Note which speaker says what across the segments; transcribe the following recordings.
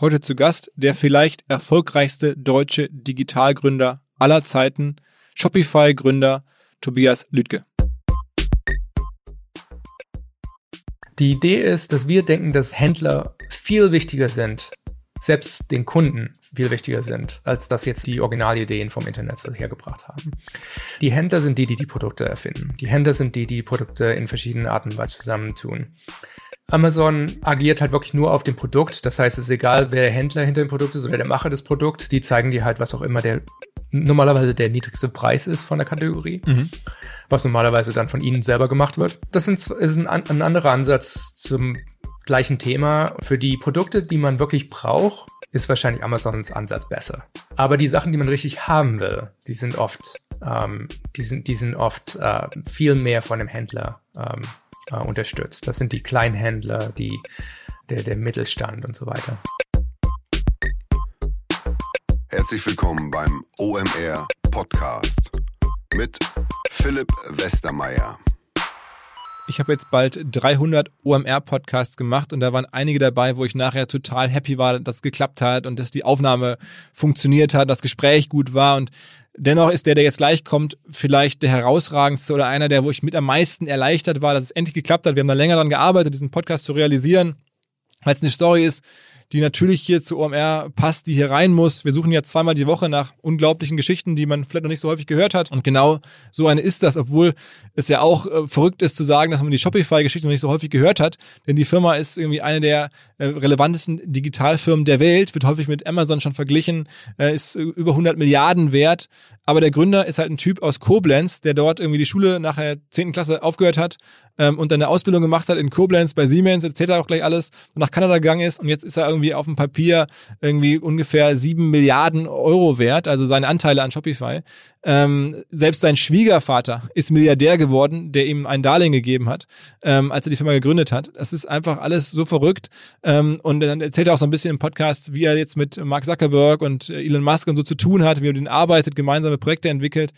Speaker 1: Heute zu Gast der vielleicht erfolgreichste deutsche Digitalgründer aller Zeiten, Shopify-Gründer Tobias Lüdke.
Speaker 2: Die Idee ist, dass wir denken, dass Händler viel wichtiger sind, selbst den Kunden viel wichtiger sind, als dass jetzt die Originalideen vom Internet hergebracht haben. Die Händler sind die, die die Produkte erfinden. Die Händler sind die, die Produkte in verschiedenen Arten und Weisen zusammentun. Amazon agiert halt wirklich nur auf dem Produkt. Das heißt, es ist egal, wer der Händler hinter dem Produkt ist oder der Macher des Produkts. Die zeigen dir halt, was auch immer der normalerweise der niedrigste Preis ist von der Kategorie, mhm. was normalerweise dann von ihnen selber gemacht wird. Das ist ein, ein anderer Ansatz zum gleichen Thema. Für die Produkte, die man wirklich braucht, ist wahrscheinlich Amazons Ansatz besser. Aber die Sachen, die man richtig haben will, die sind oft, ähm, die sind, die sind oft äh, viel mehr von dem Händler ähm, äh, unterstützt. Das sind die Kleinhändler, die, der, der Mittelstand und so weiter.
Speaker 3: Herzlich willkommen beim OMR Podcast mit Philipp Westermeier.
Speaker 1: Ich habe jetzt bald 300 OMR-Podcasts gemacht und da waren einige dabei, wo ich nachher total happy war, dass es geklappt hat und dass die Aufnahme funktioniert hat, das Gespräch gut war und Dennoch ist der, der jetzt gleich kommt, vielleicht der herausragendste oder einer, der, wo ich mit am meisten erleichtert war, dass es endlich geklappt hat. Wir haben da länger daran gearbeitet, diesen Podcast zu realisieren, weil es eine Story ist, die natürlich hier zu OMR passt, die hier rein muss. Wir suchen ja zweimal die Woche nach unglaublichen Geschichten, die man vielleicht noch nicht so häufig gehört hat. Und genau so eine ist das, obwohl es ja auch äh, verrückt ist zu sagen, dass man die Shopify-Geschichte noch nicht so häufig gehört hat. Denn die Firma ist irgendwie eine der äh, relevantesten Digitalfirmen der Welt, wird häufig mit Amazon schon verglichen, äh, ist über 100 Milliarden wert. Aber der Gründer ist halt ein Typ aus Koblenz, der dort irgendwie die Schule nach der 10. Klasse aufgehört hat ähm, und dann eine Ausbildung gemacht hat in Koblenz bei Siemens, er auch gleich alles, und nach Kanada gegangen ist und jetzt ist er irgendwie auf dem Papier irgendwie ungefähr sieben Milliarden Euro wert, also seine Anteile an Shopify. Ähm, selbst sein Schwiegervater ist Milliardär geworden, der ihm ein Darlehen gegeben hat, ähm, als er die Firma gegründet hat. Das ist einfach alles so verrückt. Ähm, und dann erzählt er auch so ein bisschen im Podcast, wie er jetzt mit Mark Zuckerberg und Elon Musk und so zu tun hat, wie er mit denen arbeitet, gemeinsame Projekte entwickelt.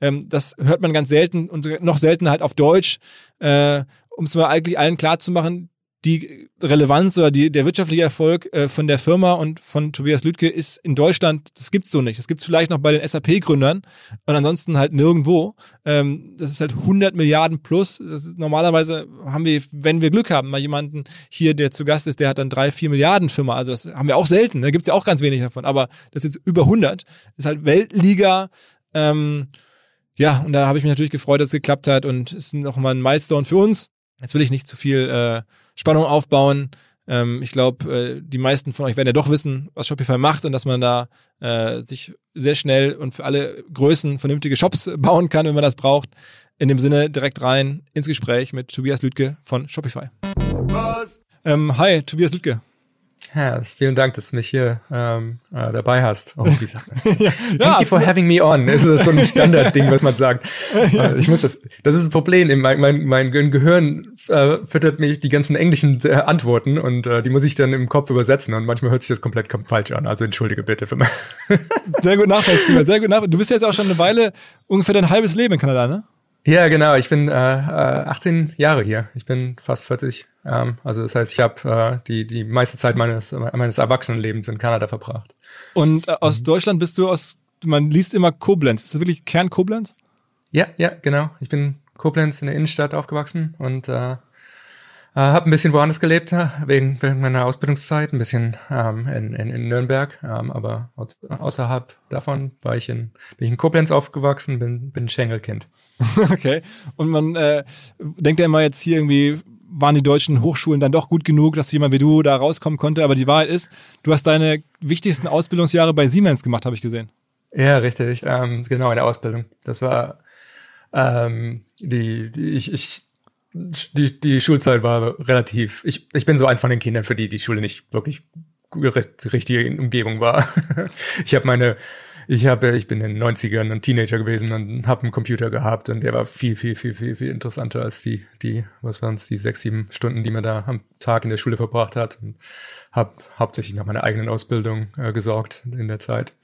Speaker 1: Ähm, das hört man ganz selten und noch seltener halt auf Deutsch, äh, um es mal eigentlich allen klar zu machen, die Relevanz oder die, der wirtschaftliche Erfolg äh, von der Firma und von Tobias Lüdke ist in Deutschland, das gibt's so nicht. Das gibt's vielleicht noch bei den SAP-Gründern und ansonsten halt nirgendwo. Ähm, das ist halt 100 Milliarden plus. Ist, normalerweise haben wir, wenn wir Glück haben, mal jemanden hier, der zu Gast ist, der hat dann drei, vier Milliarden Firma. Also das haben wir auch selten. Da ne? gibt's ja auch ganz wenig davon. Aber das ist jetzt über 100. Das ist halt Weltliga. Ähm, ja, und da habe ich mich natürlich gefreut, dass es geklappt hat und ist nochmal ein Milestone für uns. Jetzt will ich nicht zu viel äh, Spannung aufbauen. Ähm, ich glaube, äh, die meisten von euch werden ja doch wissen, was Shopify macht und dass man da äh, sich sehr schnell und für alle Größen vernünftige Shops bauen kann, wenn man das braucht. In dem Sinne direkt rein ins Gespräch mit Tobias Lüdke von Shopify. Ähm, hi, Tobias Lüdke.
Speaker 2: Ja, vielen Dank, dass du mich hier ähm, äh, dabei hast. Oh, wie sagt man? ja, Thank you for having me on. Das ist so ein Standardding, was man sagt. ja. Äh, ich muss das. Das ist ein Problem. Mein, mein, mein Gehirn äh, füttert mich die ganzen englischen äh, Antworten und äh, die muss ich dann im Kopf übersetzen und manchmal hört sich das komplett falsch an. Also entschuldige bitte für mich.
Speaker 1: sehr gut nachvollziehbar. Sehr gut nachvollziehbar. Du bist jetzt auch schon eine Weile, ungefähr dein halbes Leben in Kanada, ne?
Speaker 2: Ja, genau. Ich bin äh, 18 äh, Jahre hier. Ich bin fast 40. Ähm, also das heißt, ich habe äh, die die meiste Zeit meines meines Erwachsenenlebens in Kanada verbracht.
Speaker 1: Und äh, aus mhm. Deutschland bist du aus. Man liest immer Koblenz. Ist das wirklich Kern Koblenz?
Speaker 2: Ja, ja, genau. Ich bin Koblenz in der Innenstadt aufgewachsen und äh, äh, habe ein bisschen woanders gelebt, äh, wegen, wegen meiner Ausbildungszeit, ein bisschen ähm, in, in, in Nürnberg, ähm, aber außerhalb davon war ich in, bin ich in Koblenz aufgewachsen, bin, bin Schengelkind.
Speaker 1: Okay. Und man äh, denkt ja immer jetzt hier irgendwie, waren die deutschen Hochschulen dann doch gut genug, dass jemand wie du da rauskommen konnte. Aber die Wahrheit ist, du hast deine wichtigsten Ausbildungsjahre bei Siemens gemacht, habe ich gesehen.
Speaker 2: Ja, richtig. Ähm, genau, in der Ausbildung. Das war ähm, die, die ich, ich die, die Schulzeit war relativ, ich, ich bin so eins von den Kindern, für die die Schule nicht wirklich richtige Umgebung war. ich habe meine, ich habe, ich bin in den 90ern ein Teenager gewesen und habe einen Computer gehabt und der war viel, viel, viel, viel, viel interessanter als die, die, was waren es, die sechs, sieben Stunden, die man da am Tag in der Schule verbracht hat und habe hauptsächlich nach meiner eigenen Ausbildung äh, gesorgt in der Zeit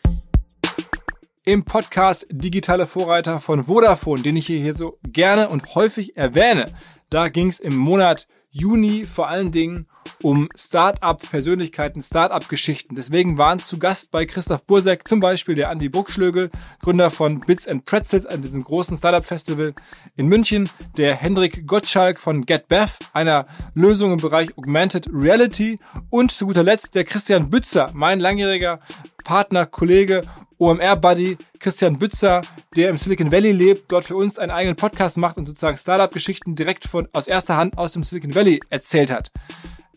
Speaker 1: im Podcast Digitale Vorreiter von Vodafone, den ich hier so gerne und häufig erwähne. Da ging es im Monat Juni vor allen Dingen um Start-up-Persönlichkeiten, Start-up-Geschichten. Deswegen waren zu Gast bei Christoph Bursek zum Beispiel der Andi Bruckschlögel, Gründer von Bits and Pretzels an diesem großen Startup-Festival in München, der Hendrik Gottschalk von GetBev, einer Lösung im Bereich Augmented Reality und zu guter Letzt der Christian Bützer, mein langjähriger Partner, Kollege OMR-Buddy Christian Bützer, der im Silicon Valley lebt, dort für uns einen eigenen Podcast macht und sozusagen Startup-Geschichten direkt von, aus erster Hand aus dem Silicon Valley erzählt hat.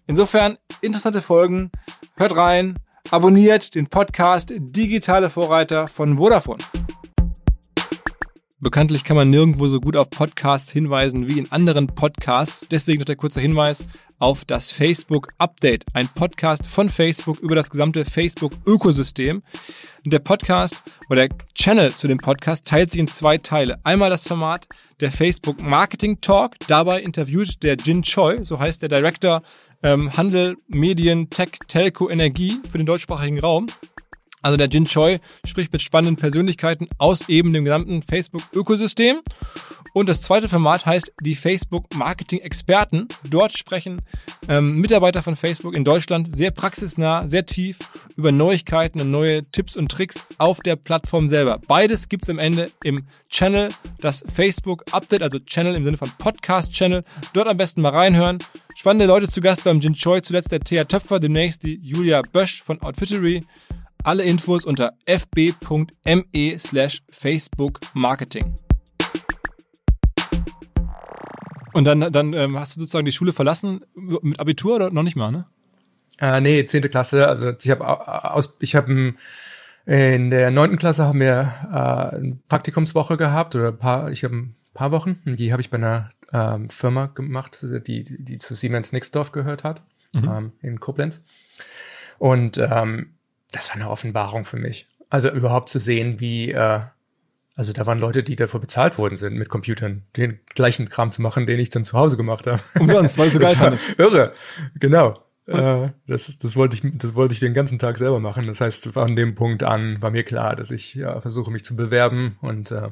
Speaker 1: Insofern interessante Folgen. Hört rein, abonniert den Podcast Digitale Vorreiter von Vodafone. Bekanntlich kann man nirgendwo so gut auf Podcasts hinweisen wie in anderen Podcasts. Deswegen noch der kurze Hinweis auf das Facebook Update, ein Podcast von Facebook über das gesamte Facebook-Ökosystem. Der Podcast oder der Channel zu dem Podcast teilt sich in zwei Teile. Einmal das Format der Facebook Marketing Talk. Dabei interviewt der Jin Choi, so heißt der Director ähm, Handel, Medien, Tech, Telco, Energie für den deutschsprachigen Raum. Also der Jin Choi spricht mit spannenden Persönlichkeiten aus eben dem gesamten Facebook-Ökosystem. Und das zweite Format heißt die Facebook Marketing Experten. Dort sprechen ähm, Mitarbeiter von Facebook in Deutschland sehr praxisnah, sehr tief über Neuigkeiten und neue Tipps und Tricks auf der Plattform selber. Beides gibt's am Ende im Channel, das Facebook Update, also Channel im Sinne von Podcast Channel. Dort am besten mal reinhören. Spannende Leute zu Gast beim Jin Choi, zuletzt der Thea Töpfer, demnächst die Julia Bösch von Outfittery. Alle Infos unter fb.me slash Facebook Marketing. Und dann, dann ähm, hast du sozusagen die Schule verlassen mit Abitur oder noch nicht mal, ne?
Speaker 2: Äh, nee, zehnte Klasse. Also ich habe aus, ich habe in der neunten Klasse haben wir äh, eine Praktikumswoche gehabt oder ein paar, ich habe ein paar Wochen. Die habe ich bei einer ähm, Firma gemacht, die, die zu Siemens Nixdorf gehört hat mhm. ähm, in Koblenz. Und ähm, das war eine Offenbarung für mich. Also überhaupt zu sehen, wie äh, also da waren Leute, die dafür bezahlt worden sind, mit Computern den gleichen Kram zu machen, den ich dann zu Hause gemacht habe.
Speaker 1: Umsonst, weil du so geil fandest.
Speaker 2: Irre, genau. Äh, das, das wollte ich, das wollte ich den ganzen Tag selber machen. Das heißt, von dem Punkt an war mir klar, dass ich ja, versuche, mich zu bewerben und äh,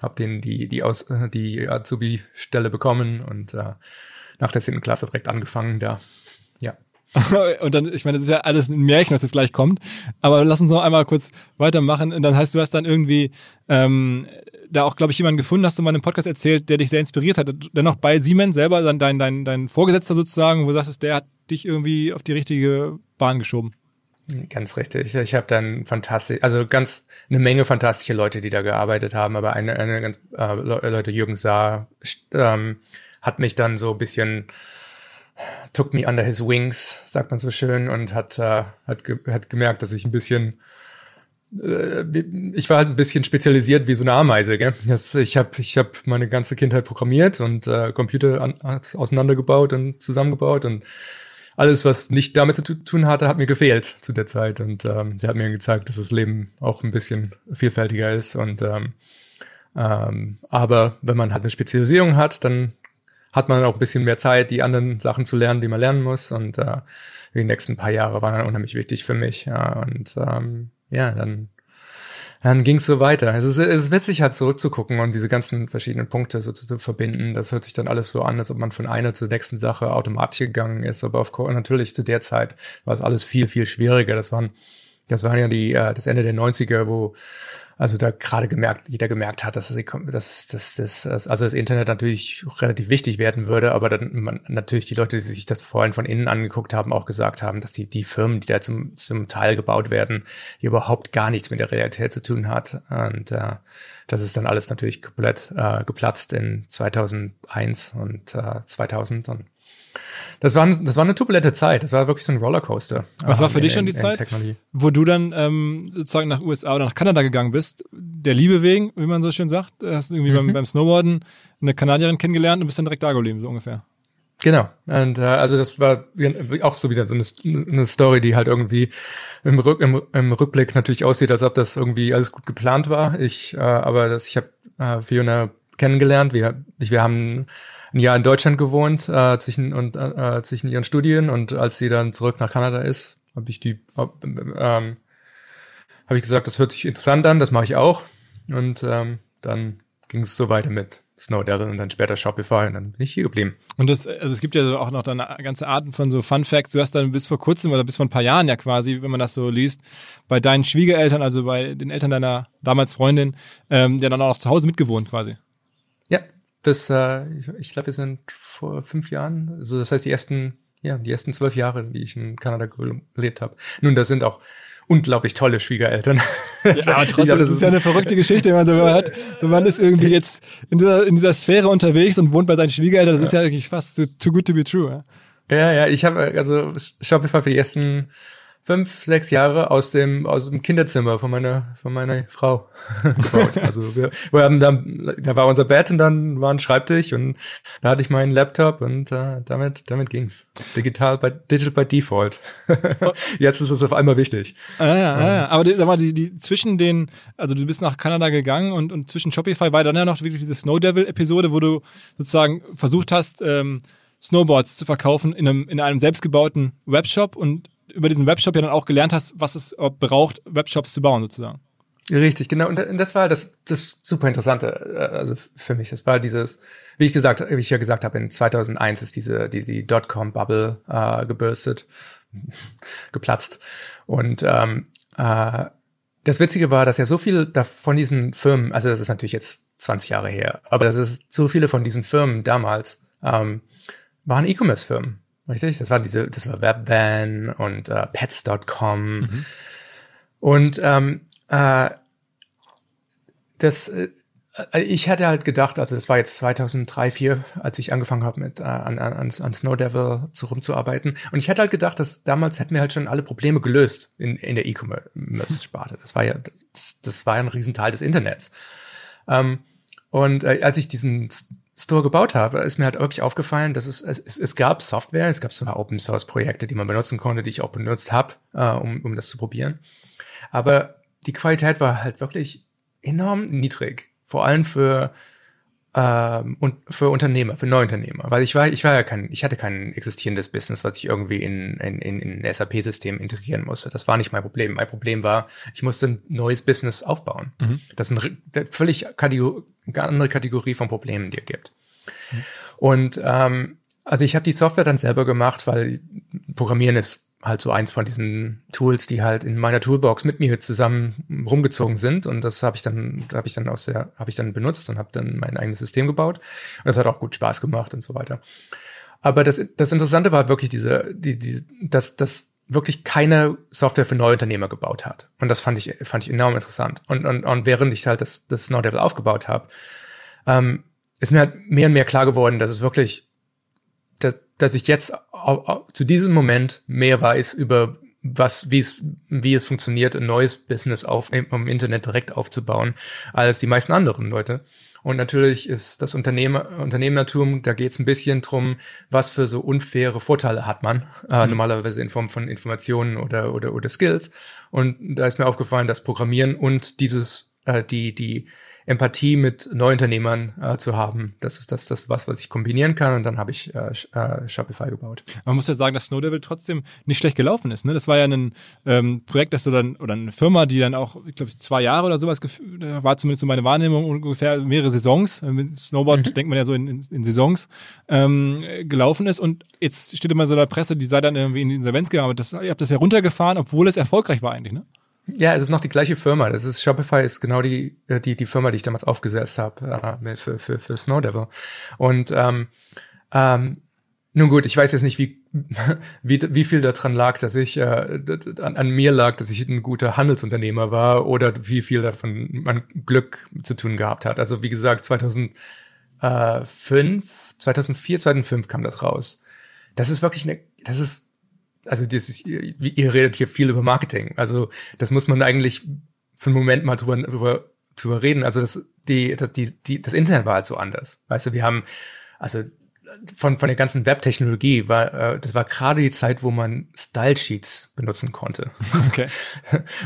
Speaker 2: habe den die die aus die Azubi-Stelle bekommen und äh, nach der 10. Klasse direkt angefangen. Da, ja.
Speaker 1: und dann, ich meine, das ist ja alles ein Märchen, was jetzt gleich kommt. Aber lass uns noch einmal kurz weitermachen. Und dann heißt, du hast dann irgendwie ähm, da auch, glaube ich, jemanden gefunden, hast du mal in einem Podcast erzählt, der dich sehr inspiriert hat. Dennoch bei Siemens selber, dann dein, dein, dein Vorgesetzter sozusagen, wo du sagst, der hat dich irgendwie auf die richtige Bahn geschoben.
Speaker 2: Ganz richtig. Ich habe dann fantastisch, also ganz eine Menge fantastische Leute, die da gearbeitet haben, aber eine, eine ganz äh, Leute, Jürgen Saar, ähm, hat mich dann so ein bisschen took me under his wings, sagt man so schön, und hat, äh, hat, ge hat gemerkt, dass ich ein bisschen äh, ich war halt ein bisschen spezialisiert wie so eine Ameise. Gell? Das, ich habe ich hab meine ganze Kindheit programmiert und äh, Computer an, auseinandergebaut und zusammengebaut und alles, was nicht damit zu tun hatte, hat mir gefehlt zu der Zeit. Und ähm, der hat mir gezeigt, dass das Leben auch ein bisschen vielfältiger ist. Und ähm, ähm, aber wenn man halt eine Spezialisierung hat, dann hat man auch ein bisschen mehr Zeit, die anderen Sachen zu lernen, die man lernen muss. Und äh, die nächsten paar Jahre waren dann unheimlich wichtig für mich. Ja, und ähm, ja, dann dann ging es so weiter. Es ist, es ist witzig, halt zurückzugucken und diese ganzen verschiedenen Punkte so zu, zu, verbinden. Das hört sich dann alles so an, als ob man von einer zur nächsten Sache automatisch gegangen ist. Aber auf, natürlich zu der Zeit war es alles viel, viel schwieriger. Das waren, das waren ja die, äh, das Ende der 90er, wo also da gerade gemerkt, jeder gemerkt hat, dass, dass, dass, dass also das Internet natürlich relativ wichtig werden würde, aber dann man, natürlich die Leute, die sich das vorhin von innen angeguckt haben, auch gesagt haben, dass die, die Firmen, die da zum, zum Teil gebaut werden, überhaupt gar nichts mit der Realität zu tun hat. Und äh, das ist dann alles natürlich komplett äh, geplatzt in 2001 und äh, 2000 und das war, das war eine turbulente Zeit. Das war wirklich so ein Rollercoaster.
Speaker 1: Was war für in, dich schon die Zeit, wo du dann ähm, sozusagen nach USA oder nach Kanada gegangen bist? Der Liebe wegen, wie man so schön sagt. Hast du irgendwie mhm. beim, beim Snowboarden eine Kanadierin kennengelernt und bist dann direkt da geblieben, so ungefähr.
Speaker 2: Genau. Und äh, also das war auch so wieder so eine, eine Story, die halt irgendwie im, Rück, im, im Rückblick natürlich aussieht, als ob das irgendwie alles gut geplant war. Ich, äh, aber das, ich habe äh, Fiona kennengelernt. Wir, ich, wir haben ein Jahr in Deutschland gewohnt äh, zwischen und äh, zwischen ihren Studien und als sie dann zurück nach Kanada ist, habe ich die ähm, habe ich gesagt, das hört sich interessant an, das mache ich auch und ähm, dann ging es so weiter mit Snowdevil und dann später Shopify und dann bin ich hier geblieben.
Speaker 1: Und das, also es gibt ja auch noch dann ganze Arten von so Fun Facts. Du hast dann bis vor kurzem oder bis vor ein paar Jahren ja quasi, wenn man das so liest, bei deinen Schwiegereltern, also bei den Eltern deiner damals Freundin, ähm, ja dann auch noch zu Hause mitgewohnt quasi.
Speaker 2: Ja, das, äh, ich, glaube, wir sind vor fünf Jahren, also das heißt die ersten, ja, die ersten zwölf Jahre, wie ich in Kanada gelebt habe. Nun, das sind auch unglaublich tolle Schwiegereltern.
Speaker 1: Ja, aber trotzdem, das ist ja eine verrückte Geschichte, wenn man so hört. So man ist irgendwie jetzt in dieser, in dieser Sphäre unterwegs und wohnt bei seinen Schwiegereltern. Das ist ja wirklich fast too, too good to be true.
Speaker 2: Ja, ja, ja ich habe also Shopify für die ersten fünf, sechs Jahre aus dem, aus dem Kinderzimmer von meiner, von meiner Frau gebaut. Also wir, wir haben dann, da war unser Bett und dann war ein Schreibtisch und da hatte ich meinen Laptop und äh, damit, damit ging's. Digital bei, digital by default. Jetzt ist es auf einmal wichtig.
Speaker 1: Ah, ja, ah, ja. Aber die, sag mal, die, die zwischen den, also du bist nach Kanada gegangen und, und zwischen Shopify war dann ja noch wirklich diese Snow Devil Episode, wo du sozusagen versucht hast, ähm, Snowboards zu verkaufen in einem, in einem selbstgebauten Webshop und über diesen Webshop ja dann auch gelernt hast, was es braucht, Webshops zu bauen sozusagen.
Speaker 2: Richtig, genau. Und das war das, das super Interessante, äh, also für mich. Das war dieses, wie ich gesagt, wie ich ja gesagt habe, in 2001 ist diese die die Dotcom-Bubble äh, gebürstet, geplatzt. Und ähm, äh, das Witzige war, dass ja so viel von diesen Firmen, also das ist natürlich jetzt 20 Jahre her, aber das ist so viele von diesen Firmen damals ähm, waren E-Commerce-Firmen. Richtig? Das war diese, das war Webvan und äh, Pets.com. Mhm. Und ähm, äh, das, äh, ich hätte halt gedacht, also das war jetzt 2003, 2004, als ich angefangen habe mit äh, an, an, an Snow Devil zu rumzuarbeiten. Und ich hätte halt gedacht, dass damals hätten wir halt schon alle Probleme gelöst in, in der E-Commerce-Sparte. Das war ja, das, das war ja ein Riesenteil des Internets. Ähm, und äh, als ich diesen Store gebaut habe, ist mir halt wirklich aufgefallen, dass es, es, es gab Software, es gab sogar Open Source Projekte, die man benutzen konnte, die ich auch benutzt habe, äh, um, um das zu probieren. Aber die Qualität war halt wirklich enorm niedrig. Vor allem für ähm, und für Unternehmer, für Neuunternehmer, weil ich war, ich war ja kein, ich hatte kein existierendes Business, was ich irgendwie in in, in, in ein SAP-System integrieren musste. Das war nicht mein Problem. Mein Problem war, ich musste ein neues Business aufbauen. Mhm. Das ist eine völlig Kategor andere Kategorie von Problemen, die es gibt. Mhm. Und ähm, also ich habe die Software dann selber gemacht, weil Programmieren ist halt so eins von diesen Tools, die halt in meiner Toolbox mit mir zusammen rumgezogen sind. Und das habe ich dann habe ich dann aus der habe ich dann benutzt und habe dann mein eigenes System gebaut. Und das hat auch gut Spaß gemacht und so weiter. Aber das das Interessante war wirklich diese die die dass das wirklich keine Software für Neuunternehmer gebaut hat. Und das fand ich fand ich enorm interessant. Und und, und während ich halt das das Snow Devil aufgebaut habe ähm, ist mir halt mehr und mehr klar geworden, dass es wirklich dass, dass ich jetzt zu diesem Moment mehr weiß über was, wie es, wie es funktioniert, ein neues Business auf, im Internet direkt aufzubauen, als die meisten anderen Leute. Und natürlich ist das Unternehmer, Unternehmertum, da geht es ein bisschen drum, was für so unfaire Vorteile hat man, äh, mhm. normalerweise in Form von Informationen oder, oder, oder Skills. Und da ist mir aufgefallen, dass Programmieren und dieses, äh, die, die, Empathie mit Neuunternehmern äh, zu haben. Das ist das, das was, was ich kombinieren kann und dann habe ich äh, äh, Shopify gebaut.
Speaker 1: Man muss ja sagen, dass Snowdevil trotzdem nicht schlecht gelaufen ist. Ne? Das war ja ein ähm, Projekt, das du dann oder eine Firma, die dann auch, ich glaube, zwei Jahre oder sowas war zumindest so meine Wahrnehmung ungefähr mehrere Saisons. Äh, mit Snowboard mhm. denkt man ja so in, in, in Saisons ähm, gelaufen ist und jetzt steht immer so in der Presse, die sei dann irgendwie in die Insolvenz gegangen. Aber das, ihr habt das ja runtergefahren, obwohl es erfolgreich war eigentlich, ne?
Speaker 2: Ja, es ist noch die gleiche Firma. Das ist Shopify ist genau die äh, die die Firma, die ich damals aufgesetzt habe äh, für für für Snowdevil. Und ähm, ähm, nun gut, ich weiß jetzt nicht, wie wie wie viel daran lag, dass ich äh, an, an mir lag, dass ich ein guter Handelsunternehmer war oder wie viel davon mein Glück zu tun gehabt hat. Also wie gesagt, 2005, 2004, 2005 kam das raus. Das ist wirklich eine, das ist also das ist, ihr redet hier viel über Marketing. Also das muss man eigentlich für einen Moment mal drüber, drüber, drüber reden. Also das, die, das, die, die, das Internet war halt so anders. Weißt du, wir haben, also von, von der ganzen Webtechnologie war, äh, das war gerade die Zeit, wo man Style Sheets benutzen konnte. Okay.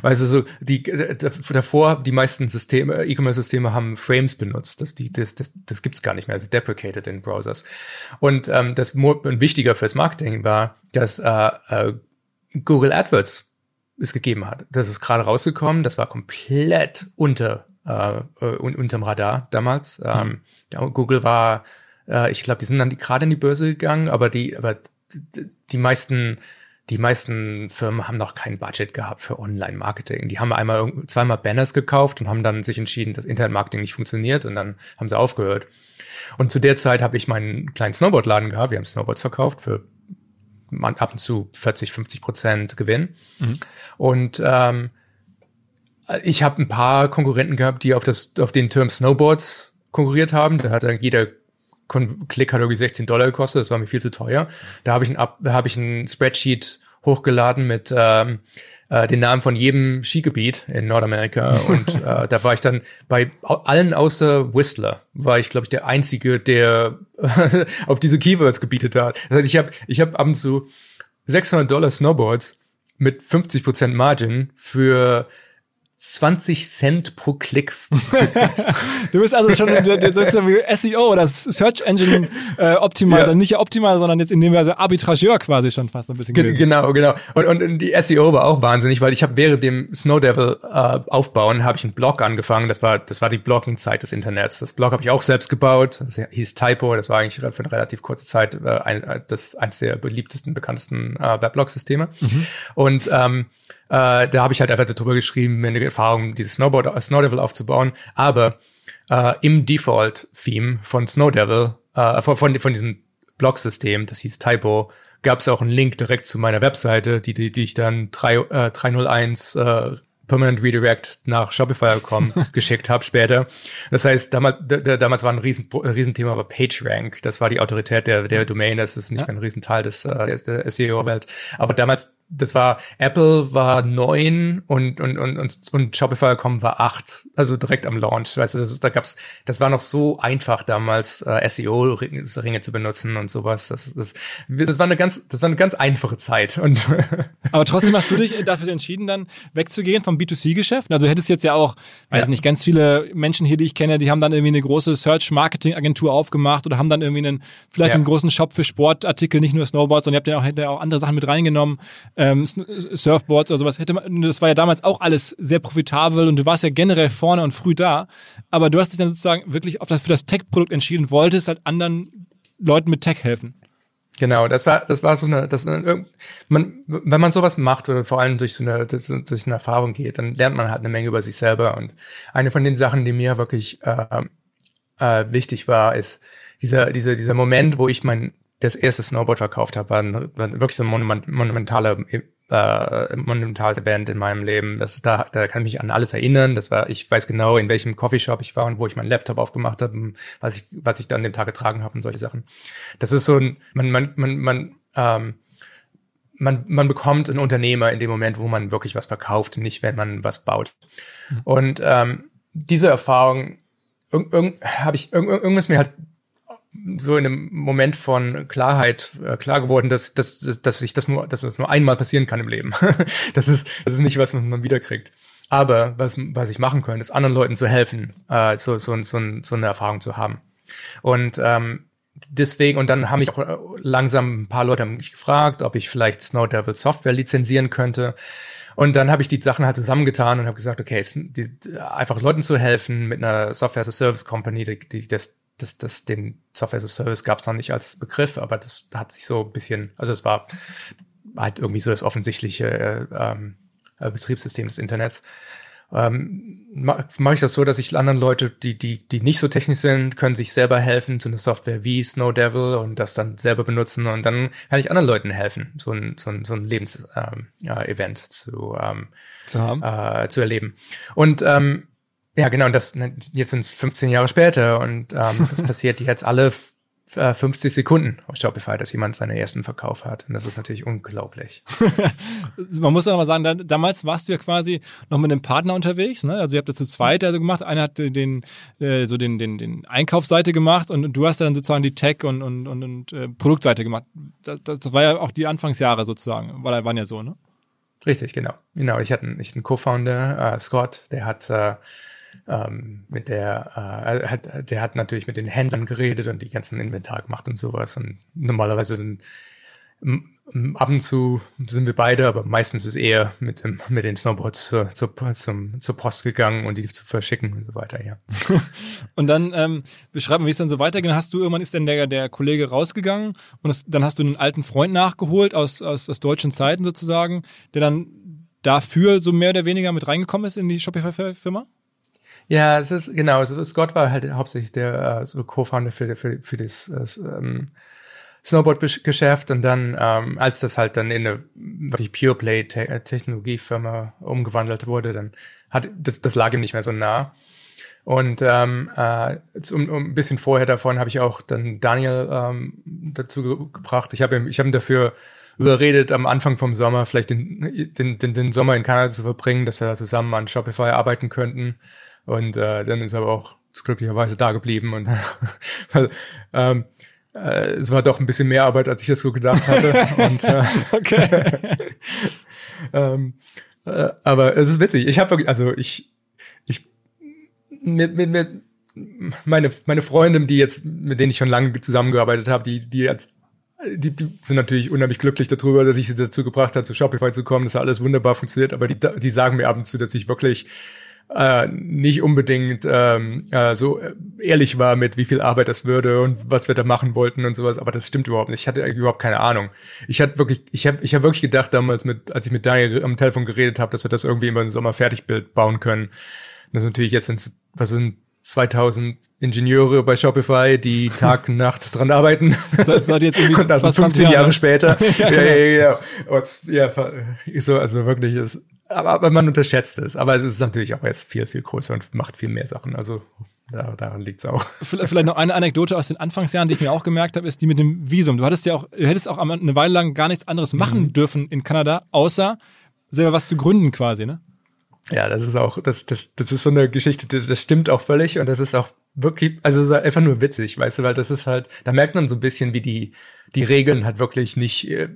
Speaker 2: Also so, die, äh, davor, die meisten Systeme, E-Commerce-Systeme haben Frames benutzt. Das, die, das, das, das gibt's gar nicht mehr. Ist deprecated in Browsers. Und ähm, das wichtiger fürs Marketing war, dass äh, äh, Google AdWords es gegeben hat. Das ist gerade rausgekommen. Das war komplett unter äh, un unterm Radar damals. Ähm, Google war, äh, ich glaube, die sind dann gerade in die Börse gegangen, aber die, aber die meisten die meisten Firmen haben noch kein Budget gehabt für Online-Marketing. Die haben einmal zweimal Banners gekauft und haben dann sich entschieden, dass Internet-Marketing nicht funktioniert und dann haben sie aufgehört. Und zu der Zeit habe ich meinen kleinen Snowboardladen gehabt. Wir haben Snowboards verkauft für ab und zu 40, 50 Prozent Gewinn. Mhm. Und ähm, ich habe ein paar Konkurrenten gehabt, die auf das auf den Term Snowboards konkurriert haben. Da hat jeder Klick hat irgendwie 16 Dollar gekostet, das war mir viel zu teuer. Da habe ich ein, hab ich ein Spreadsheet hochgeladen mit ähm, äh, den Namen von jedem Skigebiet in Nordamerika und äh, da war ich dann bei allen außer Whistler war ich glaube ich der einzige, der auf diese Keywords gebietet hat. Das heißt, ich habe ich habe ab und zu 600 Dollar Snowboards mit 50 Prozent Margin für 20 Cent pro Klick.
Speaker 1: du bist also schon sozusagen wie SEO oder Search Engine äh, Optimizer, ja. nicht Optimizer, sondern jetzt in dem Weise Arbitrageur quasi schon fast ein bisschen
Speaker 2: gewesen. Genau, genau. Und, und die SEO war auch wahnsinnig, weil ich habe während dem Snow Devil äh, aufbauen, habe ich einen Blog angefangen. Das war das war die Blogging-Zeit des Internets. Das Blog habe ich auch selbst gebaut. Das hieß Typo. Das war eigentlich für eine relativ kurze Zeit äh, ein, das eins der beliebtesten, bekanntesten äh, Weblog-Systeme. Mhm. Und ähm, äh, da habe ich halt einfach darüber geschrieben, mir eine Erfahrung, dieses Snowboard, äh, Snowdevil aufzubauen. Aber äh, im Default-Theme von Snowdevil, äh, von, von, von diesem Blog-System, das hieß Typo, gab es auch einen Link direkt zu meiner Webseite, die, die, die ich dann 3, äh, 301 äh, Permanent Redirect nach Shopify.com geschickt habe später. Das heißt, damals, damals war ein riesen, Riesenthema war PageRank. Das war die Autorität der, der Domain. Das ist nicht ja. ein Riesenteil des, äh, der SEO-Welt. Aber damals das war, Apple war neun und, und, und, und, und Shopify.com war acht, also direkt am Launch. Weißt du, das, da gab's, das war noch so einfach damals, äh, SEO-Ringe zu benutzen und sowas. Das, das, das war eine ganz, das war eine ganz einfache Zeit. Und
Speaker 1: Aber trotzdem hast du dich dafür entschieden, dann wegzugehen vom B2C-Geschäft. Also du hättest jetzt ja auch, weiß ja. nicht, ganz viele Menschen hier, die ich kenne, die haben dann irgendwie eine große Search-Marketing-Agentur aufgemacht oder haben dann irgendwie einen, vielleicht ja. einen großen Shop für Sportartikel, nicht nur Snowboards, sondern ihr habt ja auch, auch andere Sachen mit reingenommen ähm, Surfboards oder sowas hätte man, das war ja damals auch alles sehr profitabel und du warst ja generell vorne und früh da, aber du hast dich dann sozusagen wirklich auf das, für das Tech-Produkt entschieden wolltest halt anderen Leuten mit Tech helfen.
Speaker 2: Genau, das war, das war so eine, das, man, wenn man sowas macht oder vor allem durch so eine, durch eine Erfahrung geht, dann lernt man halt eine Menge über sich selber. Und eine von den Sachen, die mir wirklich äh, äh, wichtig war, ist dieser, dieser, dieser Moment, wo ich mein das erste Snowboard verkauft habe, war, ein, war wirklich so ein monument, monumentaler, äh, monumentales Event in meinem Leben. Das da, da kann ich mich an alles erinnern. Das war, ich weiß genau, in welchem Coffeeshop ich war und wo ich meinen Laptop aufgemacht habe, was ich, was ich dann den Tag getragen habe und solche Sachen. Das ist so ein, man, man, man, man, ähm, man, man bekommt einen Unternehmer in dem Moment, wo man wirklich was verkauft, nicht wenn man was baut. Mhm. Und ähm, diese Erfahrung irg irg habe ich irg irgendwas mir halt so in einem Moment von Klarheit äh, klar geworden, dass, dass, dass ich das nur, dass das nur einmal passieren kann im Leben. das ist, das ist nicht was, was man wiederkriegt. Aber was, was ich machen könnte, ist anderen Leuten zu helfen, äh, so, so, so, so eine Erfahrung zu haben. Und ähm, deswegen, und dann haben mich auch langsam ein paar Leute mich gefragt, ob ich vielleicht Snow Devil Software lizenzieren könnte. Und dann habe ich die Sachen halt zusammengetan und habe gesagt, okay, die, einfach Leuten zu helfen mit einer Software as a Service Company, die, die das das, das, den Software as a Service gab es noch nicht als Begriff, aber das hat sich so ein bisschen, also es war halt irgendwie so das offensichtliche äh, ähm, äh, Betriebssystem des Internets. Ähm, mache ich das so, dass ich anderen Leute, die, die, die nicht so technisch sind, können sich selber helfen, so eine Software wie Snow Devil und das dann selber benutzen und dann kann ich anderen Leuten helfen, so ein, so ein, so ein Lebens-Event ähm, ja, zu, ähm, zu, haben. Äh, zu erleben. Und ähm, ja, genau, und das ne, jetzt sind es 15 Jahre später und ähm, das passiert jetzt alle 50 äh, Sekunden auf Shopify, dass jemand seinen ersten Verkauf hat. Und das ist natürlich unglaublich.
Speaker 1: Man muss ja mal sagen, da, damals warst du ja quasi noch mit einem Partner unterwegs. Ne? Also ihr habt das zu zweit also gemacht. Einer hat den, äh, so den, den, den Einkaufsseite gemacht und, und du hast dann sozusagen die Tech- und, und, und, und äh, Produktseite gemacht. Das, das war ja auch die Anfangsjahre sozusagen. War, waren ja so, ne?
Speaker 2: Richtig, genau. Genau, ich hatte, ich hatte einen Co-Founder, äh, Scott, der hat äh, ähm, mit der, äh, hat, der hat natürlich mit den Händlern geredet und die ganzen Inventar gemacht und sowas. Und normalerweise sind ab und zu sind wir beide, aber meistens ist eher mit, dem, mit den Snowboards zur, zur, zum, zur Post gegangen und die zu verschicken und so weiter, ja.
Speaker 1: und dann ähm, beschreiben, wie es dann so weitergeht. Hast du irgendwann ist dann der, der Kollege rausgegangen und das, dann hast du einen alten Freund nachgeholt aus, aus, aus deutschen Zeiten sozusagen, der dann dafür so mehr oder weniger mit reingekommen ist in die Shopify-Firma?
Speaker 2: Ja, es ist genau. Also Scott war halt hauptsächlich der äh, so Co-Founder für, für, für das äh, ähm, Snowboard-Geschäft und dann, ähm, als das halt dann in eine wirklich Pure Play -Te Technologiefirma umgewandelt wurde, dann hat das, das lag ihm nicht mehr so nah. Und ähm, äh, um, um ein bisschen vorher davon habe ich auch dann Daniel ähm, dazu ge gebracht. Ich habe ihm, ich habe ihn dafür überredet, am Anfang vom Sommer vielleicht den, den, den, den Sommer in Kanada zu verbringen, dass wir da zusammen an Shopify arbeiten könnten. Und äh, dann ist er aber auch glücklicherweise da geblieben und ähm, äh, es war doch ein bisschen mehr Arbeit, als ich das so gedacht hatte. Und, äh, okay. ähm, äh, aber es ist witzig. Ich habe wirklich, also ich, ich mit, mit, mit meine meine Freundin, die jetzt mit denen ich schon lange zusammengearbeitet habe, die die jetzt die, die sind natürlich unheimlich glücklich darüber, dass ich sie dazu gebracht habe, zu Shopify zu kommen, dass alles wunderbar funktioniert, aber die, die sagen mir ab und zu, dass ich wirklich äh, nicht unbedingt ähm, äh, so ehrlich war mit, wie viel Arbeit das würde und was wir da machen wollten und sowas. Aber das stimmt überhaupt nicht. Ich hatte überhaupt keine Ahnung. Ich hatte wirklich, ich habe, ich habe wirklich gedacht damals, mit, als ich mit Daniel am Telefon geredet habe, dass wir das irgendwie über den Sommer Fertigbild bauen können. Das ist natürlich jetzt sind, was sind 2000 Ingenieure bei Shopify, die Tag und Nacht dran arbeiten.
Speaker 1: Seid, seid jetzt irgendwie
Speaker 2: und also 15 Jahre, Jahre später. ja, ja, ja, ja. Und, ja, so, also wirklich ist aber, aber man unterschätzt es. Aber es ist natürlich auch jetzt viel, viel größer und macht viel mehr Sachen. Also da, daran liegt es auch.
Speaker 1: Vielleicht noch eine Anekdote aus den Anfangsjahren, die ich mir auch gemerkt habe, ist die mit dem Visum. Du hattest ja auch, du hättest auch eine Weile lang gar nichts anderes machen mhm. dürfen in Kanada, außer selber was zu gründen quasi, ne?
Speaker 2: Ja, das ist auch, das, das, das ist so eine Geschichte, das, das stimmt auch völlig und das ist auch wirklich, also einfach nur witzig, weißt du, weil das ist halt, da merkt man so ein bisschen, wie die, die Regeln halt wirklich nicht äh,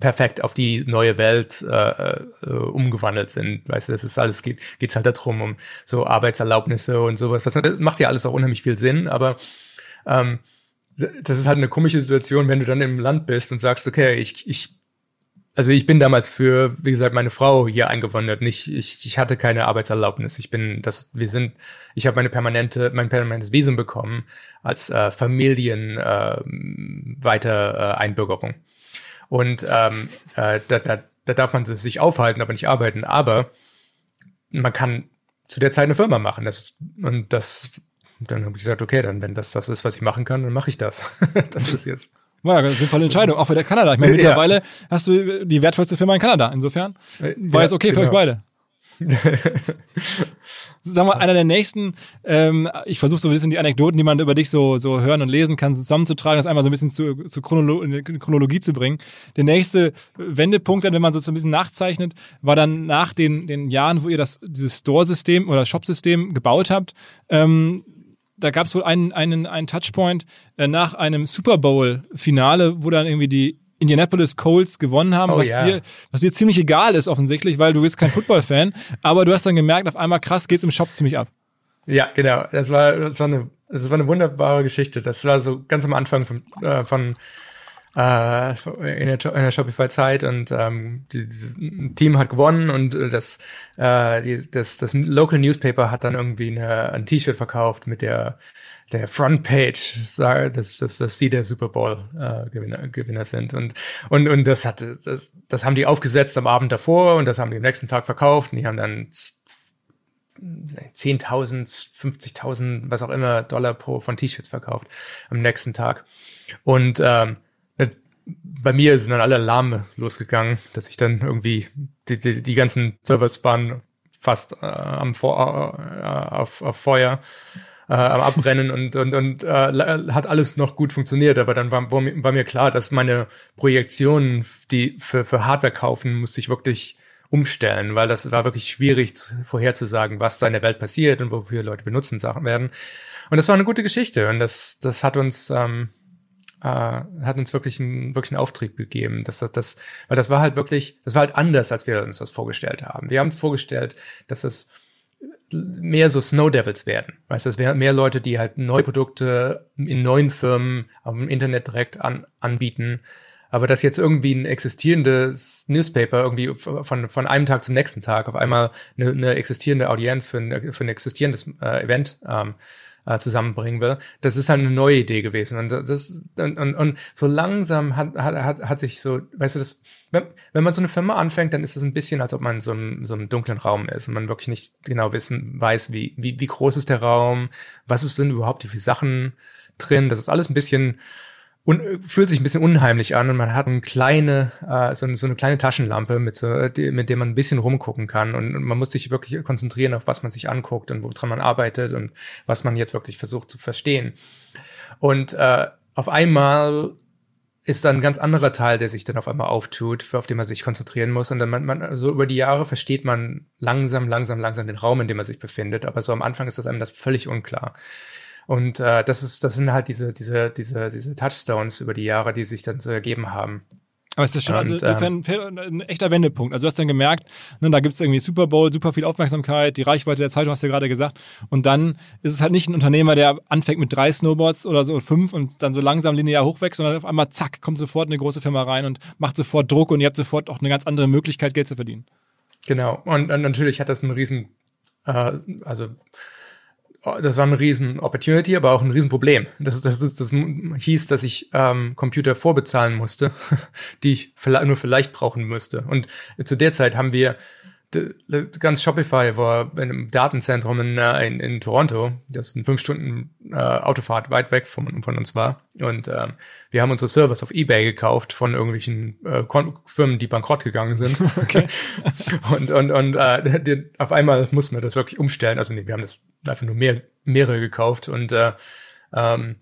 Speaker 2: perfekt auf die neue Welt äh, äh, umgewandelt sind. Weißt du, das ist alles geht geht's halt darum um so Arbeitserlaubnisse und sowas. Das macht ja alles auch unheimlich viel Sinn, aber ähm, das ist halt eine komische Situation, wenn du dann im Land bist und sagst, okay, ich ich also ich bin damals für, wie gesagt, meine Frau hier eingewandert. Nicht, ich, ich hatte keine Arbeitserlaubnis. Ich bin, das, wir sind, ich habe meine permanente, mein permanentes Visum bekommen als äh, Familien äh, weiter äh, Einbürgerung. Und ähm, äh, da, da, da darf man sich aufhalten, aber nicht arbeiten. Aber man kann zu der Zeit eine Firma machen. Das, und das, dann habe ich gesagt, okay, dann wenn das das ist, was ich machen kann, dann mache ich das. das ist jetzt.
Speaker 1: War ja eine sinnvolle Entscheidung, auch für der Kanada. Ich meine, mittlerweile ja. hast du die wertvollste Firma in Kanada. Insofern war ja, es okay genau. für euch beide. Sagen wir, einer der nächsten, ähm, ich versuche so ein bisschen die Anekdoten, die man über dich so, so hören und lesen kann, zusammenzutragen, das einmal so ein bisschen zu, zu Chronolo Chronologie zu bringen. Der nächste Wendepunkt, dann, wenn man so ein bisschen nachzeichnet, war dann nach den, den Jahren, wo ihr das, dieses Store-System oder Shop-System gebaut habt, ähm, da gab es wohl einen, einen, einen Touchpoint äh, nach einem Super Bowl-Finale, wo dann irgendwie die Indianapolis Colts gewonnen haben, oh, was, ja. dir, was dir ziemlich egal ist offensichtlich, weil du bist kein Football-Fan. aber du hast dann gemerkt, auf einmal krass geht's im Shop ziemlich ab.
Speaker 2: Ja, genau. Das war, das war, eine, das war eine wunderbare Geschichte. Das war so ganz am Anfang von, äh, von äh, in, der, der Shopify-Zeit und ähm, die, die, Team hat gewonnen und äh, das, äh, die, das, das Local Newspaper hat dann irgendwie eine, ein T-Shirt verkauft mit der der Frontpage, dass, dass, dass sie der Super Bowl äh, Gewinner, Gewinner sind. Und, und, und das hat, das, das haben die aufgesetzt am Abend davor und das haben die am nächsten Tag verkauft und die haben dann 10.000, 50.000, was auch immer Dollar pro von T-Shirts verkauft am nächsten Tag. Und ähm, bei mir sind dann alle Alarme losgegangen, dass ich dann irgendwie die, die, die ganzen Servers waren fast äh, am Vor äh, auf, auf Feuer äh, am Abbrennen und, und, und äh, hat alles noch gut funktioniert. Aber dann war, war mir klar, dass meine Projektionen, die für, für Hardware kaufen, musste ich wirklich umstellen, weil das war wirklich schwierig zu, vorherzusagen, was da in der Welt passiert und wofür Leute benutzen Sachen werden. Und das war eine gute Geschichte und das, das hat uns, ähm, äh, hat uns wirklich einen, wirklich einen Auftrieb gegeben. Das, das, das, weil das war halt wirklich, das war halt anders, als wir uns das vorgestellt haben. Wir haben uns vorgestellt, dass das mehr so Snow Devils werden. Weißt du, es wären mehr Leute, die halt neue Produkte in neuen Firmen dem Internet direkt an, anbieten, Aber dass jetzt irgendwie ein existierendes Newspaper irgendwie von, von einem Tag zum nächsten Tag auf einmal eine, eine existierende Audienz für ein, für ein existierendes äh, Event ähm, äh, zusammenbringen will. Das ist halt eine neue Idee gewesen. Und das und, und, und so langsam hat, hat, hat sich so, weißt du, das, wenn, wenn man so eine Firma anfängt, dann ist es ein bisschen, als ob man so einem, so einem dunklen Raum ist und man wirklich nicht genau wissen weiß, wie, wie, wie groß ist der Raum, was ist denn überhaupt, wie viele Sachen drin. Das ist alles ein bisschen und fühlt sich ein bisschen unheimlich an und man hat eine kleine, äh, so, so eine kleine Taschenlampe, mit, so, die, mit der man ein bisschen rumgucken kann und, und man muss sich wirklich konzentrieren auf was man sich anguckt und woran man arbeitet und was man jetzt wirklich versucht zu verstehen. Und äh, auf einmal ist dann ein ganz anderer Teil, der sich dann auf einmal auftut, auf den man sich konzentrieren muss. Und dann man, man so über die Jahre versteht man langsam, langsam, langsam den Raum, in dem man sich befindet. Aber so am Anfang ist das einem das völlig unklar. Und äh, das ist, das sind halt diese, diese, diese, diese Touchstones über die Jahre, die sich dann so ergeben haben.
Speaker 1: Aber ist das schon und, also, ähm, ein, echter Wendepunkt. Also du hast dann gemerkt, ne, da gibt's irgendwie Super Bowl, super viel Aufmerksamkeit, die Reichweite der Zeitung hast du ja gerade gesagt. Und dann ist es halt nicht ein Unternehmer, der anfängt mit drei Snowboards oder so fünf und dann so langsam linear hochwächst, sondern auf einmal zack, kommt sofort eine große Firma rein und macht sofort Druck und ihr habt sofort auch eine ganz andere Möglichkeit, Geld zu verdienen.
Speaker 2: Genau. Und, und natürlich hat das einen riesen, äh, also das war ein riesen Opportunity, aber auch ein riesen Problem. Das, das, das, das hieß, dass ich ähm, Computer vorbezahlen musste, die ich vielleicht, nur vielleicht brauchen müsste. Und zu der Zeit haben wir ganz Shopify war in einem Datenzentrum in, äh, in, in Toronto, das ein fünf Stunden äh, Autofahrt weit weg von, von uns war. Und ähm, wir haben unsere Servers auf Ebay gekauft von irgendwelchen äh, Firmen, die bankrott gegangen sind. Okay. und und, und äh, die, auf einmal mussten wir das wirklich umstellen. Also nee, wir haben das einfach nur mehr, mehrere gekauft und äh, ähm,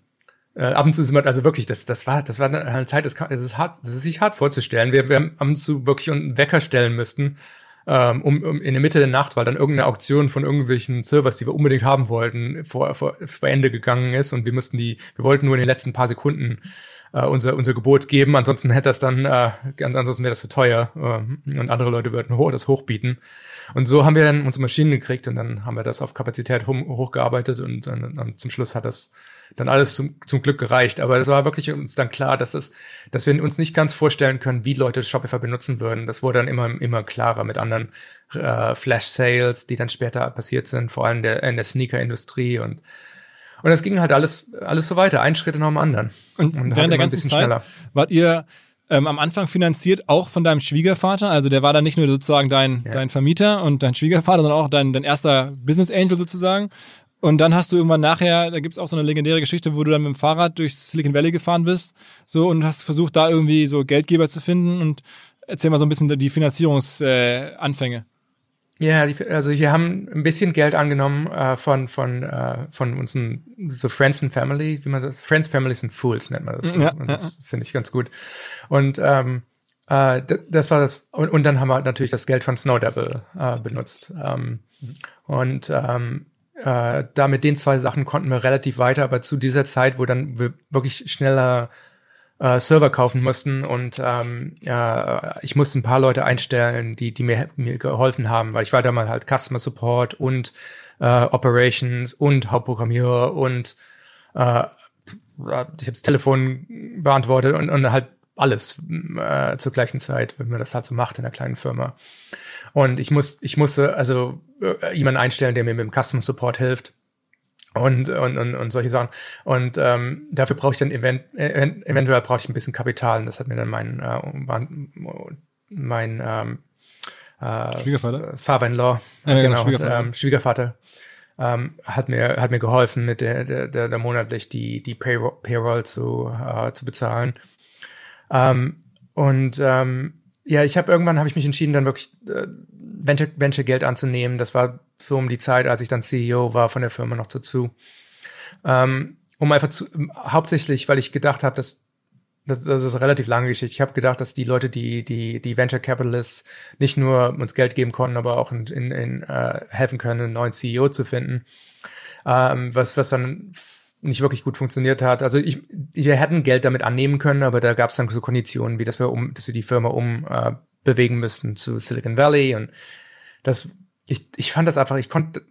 Speaker 2: äh, ab und zu sind wir, also wirklich, das, das war, das war eine Zeit, das, kann, das ist hart, das ist sich hart vorzustellen. Wir, wir haben ab und zu wirklich einen Wecker stellen müssten, ähm, um, um in der Mitte der Nacht, weil dann irgendeine Auktion von irgendwelchen Servers, die wir unbedingt haben wollten, vor, vor, vor Ende gegangen ist und wir mussten die, wir wollten nur in den letzten paar Sekunden äh, unser, unser Gebot geben, ansonsten hätte das dann, äh, ansonsten wäre das zu teuer äh, und andere Leute würden hoch, das hochbieten. Und so haben wir dann unsere Maschinen gekriegt und dann haben wir das auf Kapazität hochgearbeitet und, und, und zum Schluss hat das dann alles zum, zum Glück gereicht. Aber es war wirklich uns dann klar, dass es, dass wir uns nicht ganz vorstellen können, wie Leute Shopify benutzen würden. Das wurde dann immer, immer klarer mit anderen äh, Flash-Sales, die dann später passiert sind, vor allem der, in der Sneaker-Industrie und und das ging halt alles, alles so weiter, ein Schritt nach dem anderen.
Speaker 1: Und, und während der ganzen Zeit schneller. wart ihr ähm, am Anfang finanziert auch von deinem Schwiegervater. Also der war dann nicht nur sozusagen dein, ja. dein Vermieter und dein Schwiegervater, sondern auch dein, dein erster Business Angel sozusagen. Und dann hast du irgendwann nachher, da gibt's auch so eine legendäre Geschichte, wo du dann mit dem Fahrrad durch Silicon Valley gefahren bist, so und hast versucht, da irgendwie so Geldgeber zu finden und erzähl mal so ein bisschen die Finanzierungsanfänge.
Speaker 2: Äh, ja, also wir haben ein bisschen Geld angenommen äh, von von äh, von unseren so Friends and Family, wie man das Friends, Families and Fools nennt man das. Ja, und das ja. finde ich ganz gut. Und ähm, äh, das war das und, und dann haben wir natürlich das Geld von Snowdevil äh, benutzt. Ähm, und ähm, äh, da mit den zwei Sachen konnten wir relativ weiter, aber zu dieser Zeit, wo dann wir wirklich schneller äh, Server kaufen mussten und ähm, äh, ich musste ein paar Leute einstellen, die, die mir, mir geholfen haben, weil ich war da mal halt Customer Support und äh, Operations und Hauptprogrammierer und äh, ich habe das Telefon beantwortet und, und halt alles äh, zur gleichen Zeit, wenn man das halt so macht in einer kleinen Firma. Und ich muss, ich musste also äh, jemanden einstellen, der mir mit dem Customer Support hilft und, und, und, und solche Sachen. Und ähm, dafür brauche ich dann event, event, eventuell brauche ich ein bisschen Kapital. Und das hat mir dann mein, äh, mein ähm,
Speaker 1: äh, Schwiegervater?
Speaker 2: Father-in-law,
Speaker 1: ja, genau, genau Schwiegervater,
Speaker 2: ähm, Schwiegervater ähm, hat mir hat mir geholfen, mit der, der, der, der monatlich die die Payroll, Payroll zu äh, zu bezahlen. Ähm, und ähm, ja, ich habe irgendwann habe ich mich entschieden, dann wirklich äh, Venture, Venture Geld anzunehmen. Das war so um die Zeit, als ich dann CEO war von der Firma noch dazu. Ähm, um einfach zu, hauptsächlich, weil ich gedacht habe, dass das, das ist eine relativ lange Geschichte. Ich habe gedacht, dass die Leute, die die die Venture Capitalists nicht nur uns Geld geben konnten, aber auch in, in, in uh, helfen können, einen neuen CEO zu finden. Ähm, was was dann nicht wirklich gut funktioniert hat. Also ich, wir hätten Geld damit annehmen können, aber da gab es dann so Konditionen, wie dass wir um, dass wir die Firma um äh, bewegen müssten zu Silicon Valley und das, ich, ich fand das einfach, ich konnte,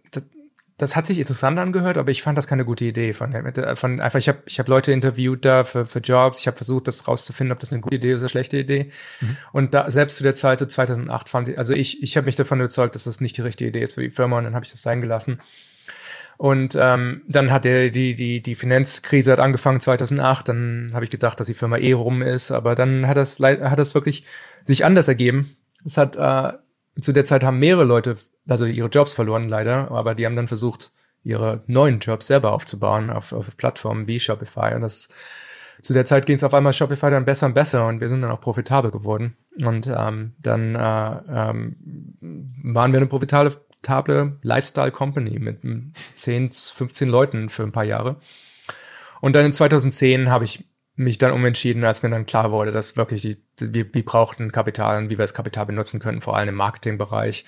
Speaker 2: das hat sich interessant angehört, aber ich fand das keine gute Idee von, von einfach ich habe ich habe Leute interviewt da für, für Jobs, ich habe versucht das rauszufinden, ob das eine gute Idee ist oder eine schlechte Idee. Mhm. Und da selbst zu der Zeit so 2008 fand ich also ich ich habe mich davon überzeugt, dass das nicht die richtige Idee ist für die Firma und dann habe ich das sein gelassen. Und ähm, dann hat der die die die Finanzkrise hat angefangen 2008, dann habe ich gedacht, dass die Firma eh rum ist, aber dann hat das hat das wirklich sich anders ergeben. Es hat äh, zu der Zeit haben mehrere Leute also ihre Jobs verloren leider, aber die haben dann versucht, ihre neuen Jobs selber aufzubauen auf, auf Plattformen wie Shopify. Und das zu der Zeit ging es auf einmal Shopify dann besser und besser und wir sind dann auch profitabel geworden. Und ähm, dann äh, ähm, waren wir eine profitable Lifestyle Company mit 10, 15 Leuten für ein paar Jahre. Und dann in 2010 habe ich mich dann umentschieden, als mir dann klar wurde, dass wirklich die, wir, wir brauchten Kapital und wie wir das Kapital benutzen können, vor allem im Marketingbereich.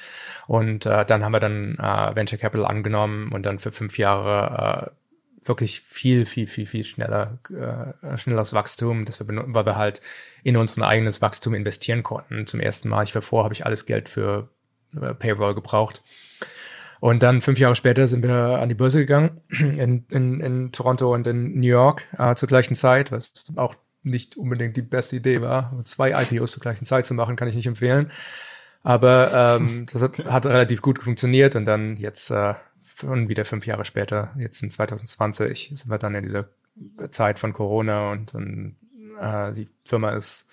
Speaker 2: Und äh, dann haben wir dann äh, Venture Capital angenommen und dann für fünf Jahre äh, wirklich viel, viel, viel, viel schneller, äh, schnelleres Wachstum, dass wir, weil wir halt in unser eigenes Wachstum investieren konnten. Zum ersten Mal, ich war vor, habe ich alles Geld für äh, Payroll gebraucht. Und dann fünf Jahre später sind wir an die Börse gegangen in, in, in Toronto und in New York äh, zur gleichen Zeit, was auch nicht unbedingt die beste Idee war. Zwei IPOs zur gleichen Zeit zu machen, kann ich nicht empfehlen. Aber ähm, das hat, hat relativ gut funktioniert und dann jetzt äh, und wieder fünf Jahre später, jetzt in 2020, sind wir dann in dieser Zeit von Corona und, und äh, die Firma ist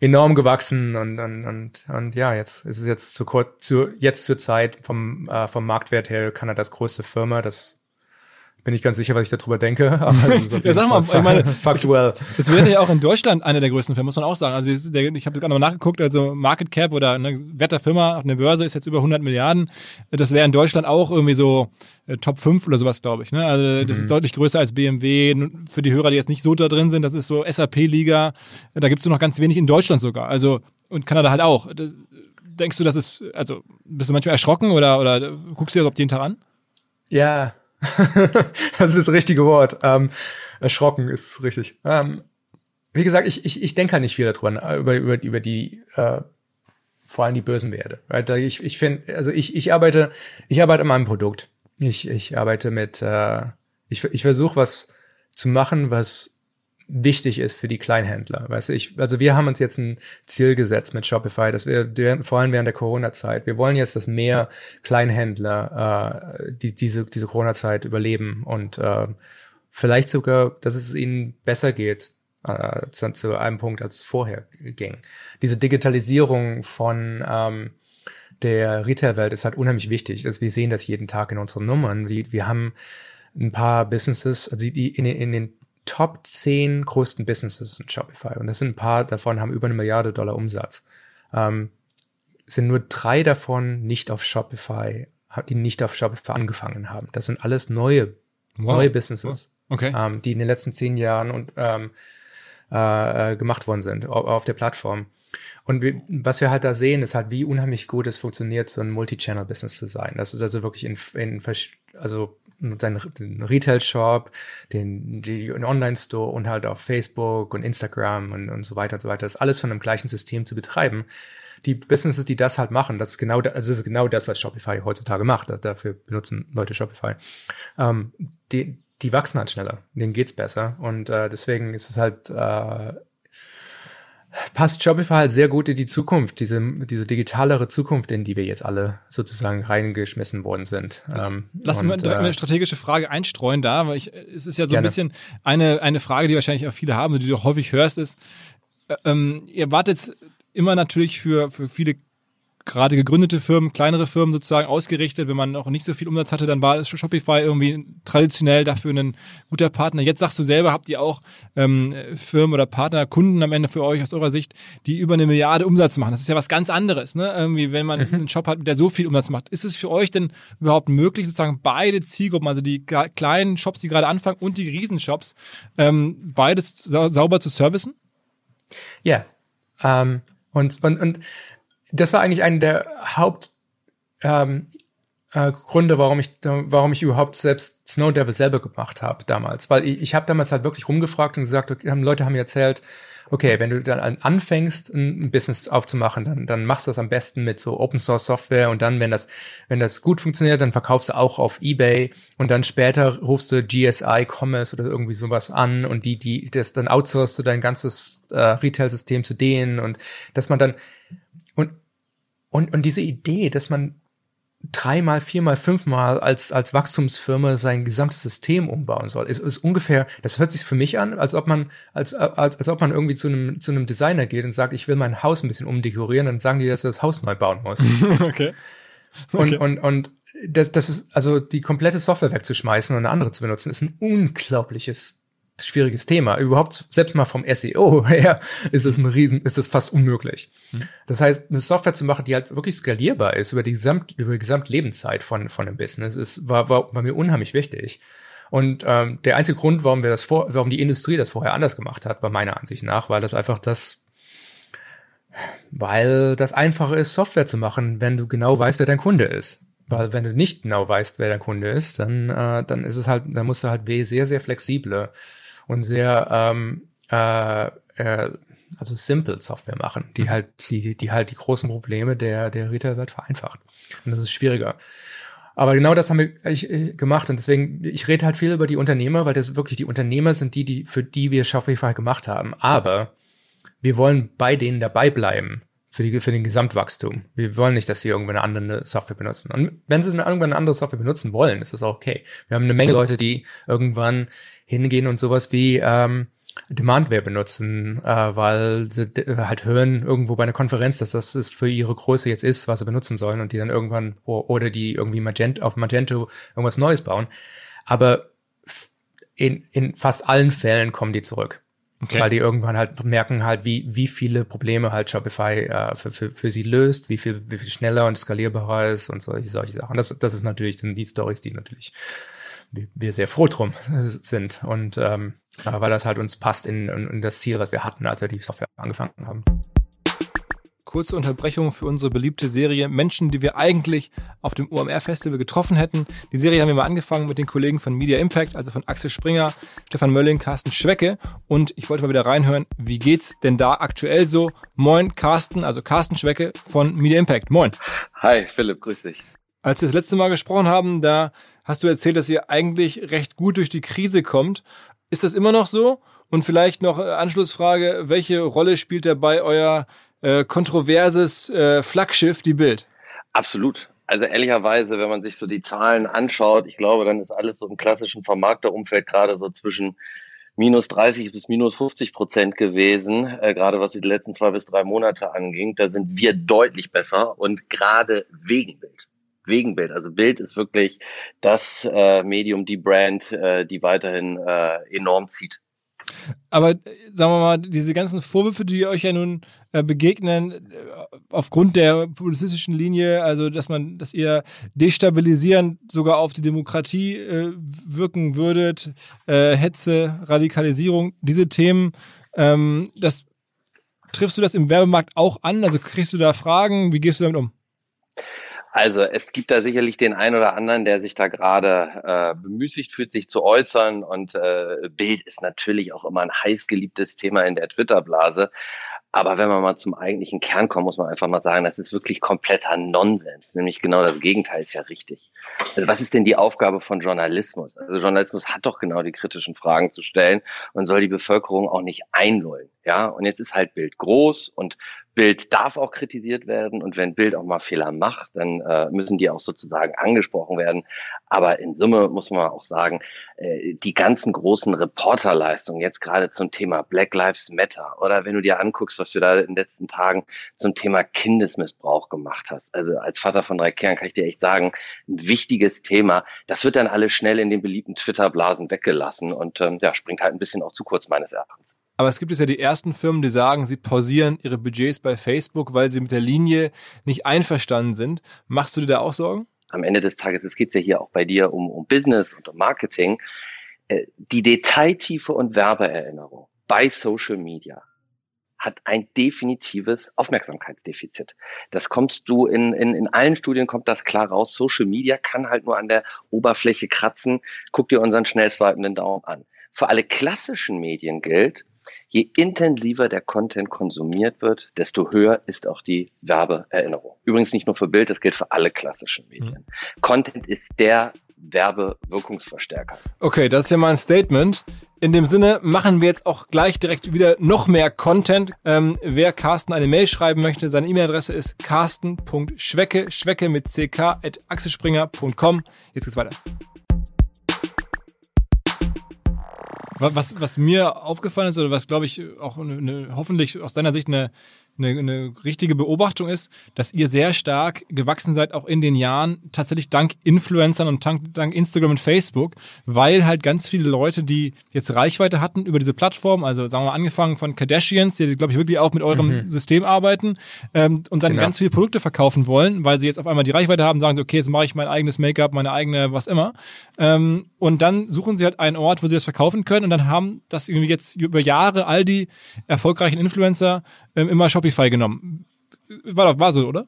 Speaker 2: enorm gewachsen und, und, und, und ja, jetzt ist es jetzt zu kurz, zu, jetzt zur Zeit vom, äh, vom Marktwert her Kanadas größte Firma. Das bin ich ganz sicher, was ich darüber denke. Aber
Speaker 1: ja, sag mal, ich meine, faktuell. Das wäre ja auch in Deutschland eine der größten Firmen, muss man auch sagen. Also ich habe gerade mal nachgeguckt, also Market Cap oder ne, Wert der Firma auf einer Börse ist jetzt über 100 Milliarden. Das wäre in Deutschland auch irgendwie so äh, Top 5 oder sowas, glaube ich. Ne? Also das mhm. ist deutlich größer als BMW. Für die Hörer, die jetzt nicht so da drin sind, das ist so SAP-Liga. Da gibt's es noch ganz wenig in Deutschland sogar. Also und Kanada halt auch. Das, denkst du, das ist, also bist du manchmal erschrocken oder, oder guckst du dir überhaupt jeden Tag an?
Speaker 2: Ja, das ist das richtige Wort. Ähm, erschrocken ist richtig. Ähm, wie gesagt, ich, ich, ich denke halt nicht viel darüber, über, über, über die, äh, vor allem die Börsenwerte. Right? Ich, ich finde, also ich, ich arbeite, ich arbeite an meinem Produkt. Ich, ich arbeite mit, äh, ich, ich versuche was zu machen, was wichtig ist für die Kleinhändler. Weißt du, ich, also wir haben uns jetzt ein Ziel gesetzt mit Shopify, dass wir vor allem während der Corona-Zeit, wir wollen jetzt, dass mehr Kleinhändler äh, die, diese, diese Corona-Zeit überleben und äh, vielleicht sogar, dass es ihnen besser geht äh, zu, zu einem Punkt, als es vorher ging. Diese Digitalisierung von ähm, der Retail-Welt ist halt unheimlich wichtig. Also wir sehen das jeden Tag in unseren Nummern. Wir, wir haben ein paar Businesses, also die in, in den Top 10 größten Businesses in Shopify. Und das sind ein paar davon, haben über eine Milliarde Dollar Umsatz. Ähm, sind nur drei davon nicht auf Shopify, die nicht auf Shopify angefangen haben. Das sind alles neue, wow. neue Businesses,
Speaker 1: okay.
Speaker 2: ähm, die in den letzten zehn Jahren und, ähm, äh, gemacht worden sind auf, auf der Plattform. Und wir, was wir halt da sehen, ist halt, wie unheimlich gut es funktioniert, so ein Multi-Channel-Business zu sein. Das ist also wirklich in, in also seinen Retail-Shop, den, den Online-Store und halt auf Facebook und Instagram und, und so weiter und so weiter. Das alles von einem gleichen System zu betreiben. Die Businesses, die das halt machen, das ist genau, also das ist genau das, was Shopify heutzutage macht. Dafür benutzen Leute Shopify. Ähm, die, die wachsen halt schneller, denen geht's besser und äh, deswegen ist es halt äh, passt Shopify halt sehr gut in die Zukunft, diese, diese digitalere Zukunft, in die wir jetzt alle sozusagen reingeschmissen worden sind.
Speaker 1: Ähm, Lass mir direkt äh, eine strategische Frage einstreuen da, weil ich, es ist ja so gerne. ein bisschen eine, eine Frage, die wahrscheinlich auch viele haben, die du häufig hörst, ist, äh, ähm, ihr wartet immer natürlich für, für viele gerade gegründete Firmen, kleinere Firmen sozusagen ausgerichtet. Wenn man noch nicht so viel Umsatz hatte, dann war Shopify irgendwie traditionell dafür ein guter Partner. Jetzt sagst du selber, habt ihr auch ähm, Firmen oder Partner, Kunden am Ende für euch aus eurer Sicht, die über eine Milliarde Umsatz machen. Das ist ja was ganz anderes, ne? Irgendwie, wenn man mhm. einen Shop hat, der so viel Umsatz macht. Ist es für euch denn überhaupt möglich, sozusagen beide Zielgruppen, also die kleinen Shops, die gerade anfangen und die Riesenshops, ähm, beides sau sauber zu servicen?
Speaker 2: Ja. Ähm, und, und, und das war eigentlich eine der Haupt, ähm, äh, Gründe, warum ich, warum ich überhaupt selbst Snow Devil selber gemacht habe damals. Weil ich, ich habe damals halt wirklich rumgefragt und gesagt, okay, Leute haben mir erzählt, okay, wenn du dann anfängst, ein Business aufzumachen, dann, dann machst du das am besten mit so Open Source Software und dann, wenn das, wenn das gut funktioniert, dann verkaufst du auch auf eBay und dann später rufst du GSI Commerce oder irgendwie sowas an und die, die, das dann outsourcest du dein ganzes äh, Retail-System zu denen und dass man dann und, und, diese Idee, dass man dreimal, viermal, fünfmal als, als Wachstumsfirma sein gesamtes System umbauen soll. Es ist ungefähr, das hört sich für mich an, als ob man, als, als, als ob man irgendwie zu einem, zu einem Designer geht und sagt, ich will mein Haus ein bisschen umdekorieren, dann sagen die, dass du das Haus neu bauen musst.
Speaker 1: okay.
Speaker 2: okay. Und, und, und das, das ist, also die komplette Software wegzuschmeißen und eine andere zu benutzen, ist ein unglaubliches schwieriges Thema. Überhaupt, selbst mal vom SEO her, ist es ein Riesen, ist es fast unmöglich. Mhm. Das heißt, eine Software zu machen, die halt wirklich skalierbar ist über die Gesamt, über die Gesamtlebenszeit von, von einem Business, ist, war, war, war mir unheimlich wichtig. Und ähm, der einzige Grund, warum wir das vor, warum die Industrie das vorher anders gemacht hat, war meiner Ansicht nach, weil das einfach das, weil das einfacher ist, Software zu machen, wenn du genau weißt, wer dein Kunde ist. Weil wenn du nicht genau weißt, wer dein Kunde ist, dann, äh, dann ist es halt, dann musst du halt sehr, sehr flexible und sehr ähm, äh, äh, also simple Software machen, die mhm. halt die die halt die großen Probleme der der Retail-Welt vereinfacht. Und das ist schwieriger. Aber genau das haben wir ich, ich, gemacht und deswegen ich rede halt viel über die Unternehmer, weil das wirklich die Unternehmer sind die, die für die wir Shopify gemacht haben. Aber wir wollen bei denen dabei bleiben für, die, für den Gesamtwachstum. Wir wollen nicht, dass sie irgendwann eine andere Software benutzen. Und wenn sie irgendwann eine andere Software benutzen wollen, ist das auch okay. Wir haben eine Menge Leute, die irgendwann hingehen und sowas wie ähm, Demandware benutzen, äh, weil sie halt hören irgendwo bei einer Konferenz, dass das ist für ihre Größe jetzt ist, was sie benutzen sollen und die dann irgendwann oder die irgendwie Magento, auf Magento irgendwas Neues bauen. Aber in, in fast allen Fällen kommen die zurück. Okay. Weil die irgendwann halt merken halt, wie, wie viele Probleme halt Shopify äh, für, für, für sie löst, wie viel, wie viel schneller und skalierbarer ist und solche, solche Sachen. Das, das ist natürlich dann die Stories, die natürlich wir sehr froh drum sind und ähm, weil das halt uns passt in, in, in das Ziel, was wir hatten, als wir die Software angefangen haben.
Speaker 1: Kurze Unterbrechung für unsere beliebte Serie Menschen, die wir eigentlich auf dem OMR-Festival getroffen hätten. Die Serie haben wir mal angefangen mit den Kollegen von Media Impact, also von Axel Springer, Stefan Mölling, Carsten Schwecke. Und ich wollte mal wieder reinhören, wie geht's denn da aktuell so? Moin, Carsten, also Carsten Schwecke von Media Impact. Moin.
Speaker 4: Hi, Philipp, grüß dich.
Speaker 1: Als wir das letzte Mal gesprochen haben, da hast du erzählt, dass ihr eigentlich recht gut durch die Krise kommt. Ist das immer noch so? Und vielleicht noch äh, Anschlussfrage, welche Rolle spielt dabei euer äh, kontroverses äh, Flaggschiff, die Bild?
Speaker 4: Absolut. Also ehrlicherweise, wenn man sich so die Zahlen anschaut, ich glaube, dann ist alles so im klassischen Vermarkterumfeld gerade so zwischen minus 30 bis minus 50 Prozent gewesen, äh, gerade was die letzten zwei bis drei Monate anging. Da sind wir deutlich besser und gerade wegen Bild wegen Bild. Also Bild ist wirklich das äh, Medium, die Brand, äh, die weiterhin äh, enorm zieht.
Speaker 1: Aber äh, sagen wir mal, diese ganzen Vorwürfe, die euch ja nun äh, begegnen, äh, aufgrund der publizistischen Linie, also dass man, dass ihr destabilisierend sogar auf die Demokratie äh, wirken würdet, äh, Hetze, Radikalisierung, diese Themen, ähm, das triffst du das im Werbemarkt auch an? Also kriegst du da Fragen? Wie gehst du damit um?
Speaker 4: Also es gibt da sicherlich den einen oder anderen, der sich da gerade äh, bemüßigt fühlt, sich zu äußern. Und äh, Bild ist natürlich auch immer ein heiß geliebtes Thema in der Twitter-Blase. Aber wenn man mal zum eigentlichen Kern kommt, muss man einfach mal sagen, das ist wirklich kompletter Nonsens. Nämlich genau das Gegenteil ist ja richtig. Also was ist denn die Aufgabe von Journalismus? Also Journalismus hat doch genau die kritischen Fragen zu stellen und soll die Bevölkerung auch nicht einlullen. Ja, und jetzt ist halt Bild groß und Bild darf auch kritisiert werden und wenn Bild auch mal Fehler macht, dann äh, müssen die auch sozusagen angesprochen werden. Aber in Summe muss man auch sagen, äh, die ganzen großen Reporterleistungen jetzt gerade zum Thema Black Lives Matter oder wenn du dir anguckst, was du da in den letzten Tagen zum Thema Kindesmissbrauch gemacht hast. Also als Vater von drei Kernen kann ich dir echt sagen, ein wichtiges Thema. Das wird dann alles schnell in den beliebten Twitter-Blasen weggelassen und ähm, ja, springt halt ein bisschen auch zu kurz meines Erachtens.
Speaker 1: Aber es gibt es ja die ersten Firmen, die sagen, sie pausieren ihre Budgets bei Facebook, weil sie mit der Linie nicht einverstanden sind. Machst du dir da auch Sorgen?
Speaker 4: Am Ende des Tages, es geht ja hier auch bei dir um, um Business und um Marketing. Äh, die Detailtiefe und Werbeerinnerung bei Social Media hat ein definitives Aufmerksamkeitsdefizit. Das kommst du in, in, in allen Studien kommt das klar raus. Social Media kann halt nur an der Oberfläche kratzen. Guck dir unseren schnell swipenden Daumen an. Für alle klassischen Medien gilt, je intensiver der Content konsumiert wird, desto höher ist auch die Werbeerinnerung. Übrigens nicht nur für Bild, das gilt für alle klassischen Medien. Mhm. Content ist der Werbewirkungsverstärker.
Speaker 1: Okay, das ist ja mal ein Statement. In dem Sinne machen wir jetzt auch gleich direkt wieder noch mehr Content. Ähm, wer Carsten eine Mail schreiben möchte, seine E-Mail-Adresse ist carsten.schwecke, schwecke mit ck at axelspringer.com. Jetzt geht's weiter. Was, was mir aufgefallen ist, oder was glaube ich auch eine, eine, hoffentlich aus deiner Sicht eine, eine, eine richtige Beobachtung ist, dass ihr sehr stark gewachsen seid, auch in den Jahren, tatsächlich dank Influencern und dank, dank Instagram und Facebook, weil halt ganz viele Leute, die jetzt Reichweite hatten über diese Plattform, also sagen wir mal angefangen von Kardashians, die glaube ich wirklich auch mit eurem mhm. System arbeiten ähm, und dann genau. ganz viele Produkte verkaufen wollen, weil sie jetzt auf einmal die Reichweite haben, sagen sie, okay, jetzt mache ich mein eigenes Make-up, meine eigene was immer. Ähm, und dann suchen sie halt einen Ort, wo sie das verkaufen können und dann haben das irgendwie jetzt über Jahre all die erfolgreichen Influencer ähm, immer Shopping Shopify genommen. War, doch, war so, oder?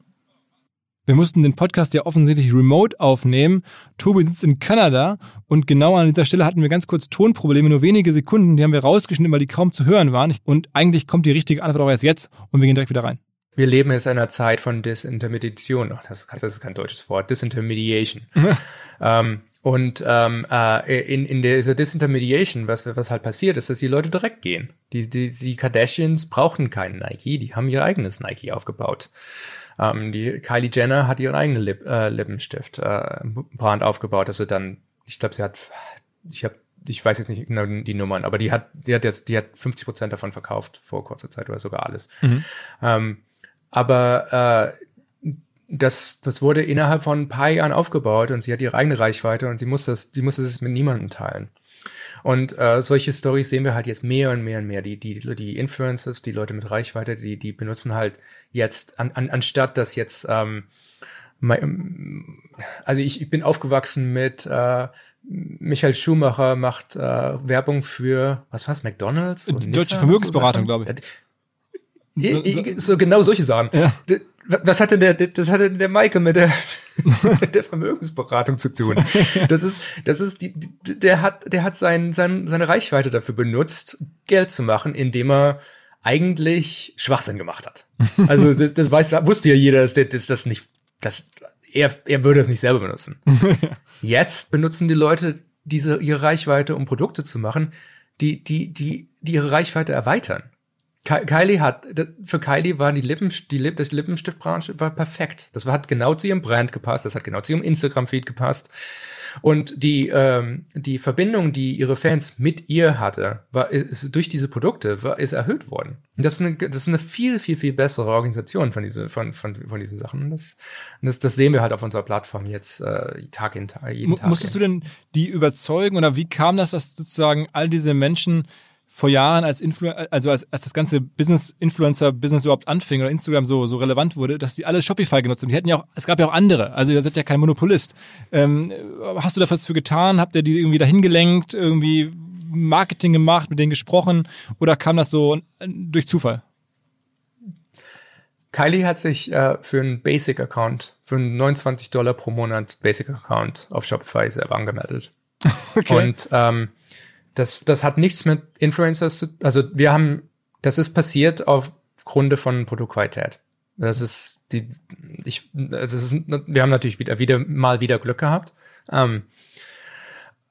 Speaker 1: Wir mussten den Podcast ja offensichtlich remote aufnehmen. Tobi sitzt in Kanada und genau an dieser Stelle hatten wir ganz kurz Tonprobleme, nur wenige Sekunden, die haben wir rausgeschnitten, weil die kaum zu hören waren. Und eigentlich kommt die richtige Antwort auch erst jetzt und wir gehen direkt wieder rein.
Speaker 2: Wir leben jetzt in einer Zeit von Disintermediation. Das, das ist kein deutsches Wort. Disintermediation. ähm, und ähm, äh, in, in dieser Disintermediation, was, was halt passiert, ist, dass die Leute direkt gehen. Die, die, die Kardashians brauchen keinen Nike, die haben ihr eigenes Nike aufgebaut. Ähm, die Kylie Jenner hat ihren eigenen Lip, äh, Lippenstift äh, Brand aufgebaut, also dann, ich glaube, sie hat, ich habe ich weiß jetzt nicht genau die Nummern, aber die hat, die hat jetzt, die hat 50 Prozent davon verkauft vor kurzer Zeit oder sogar alles. Mhm. Ähm, aber äh, das, das wurde innerhalb von ein paar Jahren aufgebaut und sie hat ihre eigene Reichweite und sie muss das, sie muss es mit niemandem teilen. Und äh, solche Stories sehen wir halt jetzt mehr und mehr und mehr. Die, die, die Influencers, die Leute mit Reichweite, die, die benutzen halt jetzt, an, an, anstatt dass jetzt, ähm, also ich, ich bin aufgewachsen mit äh, Michael Schumacher macht äh, Werbung für, was war's, McDonalds?
Speaker 1: Und Deutsche Vermögensberatung, glaube ich.
Speaker 2: So, so, so, genau solche Sachen. Ja. Was hatte der, das hatte der Michael mit der, mit der Vermögensberatung zu tun? Das ist, das ist die, der hat, der hat sein, sein, seine Reichweite dafür benutzt, Geld zu machen, indem er eigentlich Schwachsinn gemacht hat. Also, das, das weiß, wusste ja jeder, dass, dass das nicht, dass er, er würde es nicht selber benutzen. Jetzt benutzen die Leute diese, ihre Reichweite, um Produkte zu machen, die, die, die, die ihre Reichweite erweitern. Kylie hat, für Kylie war die Lippen, die Lip, das Lippenstiftbranche war perfekt. Das hat genau zu ihrem Brand gepasst, das hat genau zu ihrem Instagram-Feed gepasst. Und die, ähm, die Verbindung, die ihre Fans mit ihr hatte, war, ist durch diese Produkte, war, ist erhöht worden. Und das ist eine, das ist eine viel, viel, viel bessere Organisation von, diese, von, von, von diesen Sachen. Das, das, das sehen wir halt auf unserer Plattform jetzt äh, Tag in Tag, jeden Tag.
Speaker 1: Musstest hin. du denn die überzeugen oder wie kam das, dass sozusagen all diese Menschen vor Jahren, als Influ also als, als das ganze Business-Influencer-Business überhaupt anfing oder Instagram so, so relevant wurde, dass die alle Shopify genutzt haben. Die hätten ja auch, es gab ja auch andere. Also ihr seid ja kein Monopolist. Ähm, hast du da was für getan? Habt ihr die irgendwie dahin gelenkt, irgendwie Marketing gemacht, mit denen gesprochen oder kam das so durch Zufall?
Speaker 2: Kylie hat sich äh, für einen Basic-Account, für einen 29 Dollar pro Monat Basic-Account auf Shopify selber angemeldet. okay. Und ähm, das, das hat nichts mit Influencers zu, also wir haben, das ist passiert aufgrund von Produktqualität. Das ist die, ich, also ist, wir haben natürlich wieder, wieder mal wieder Glück gehabt. Ähm,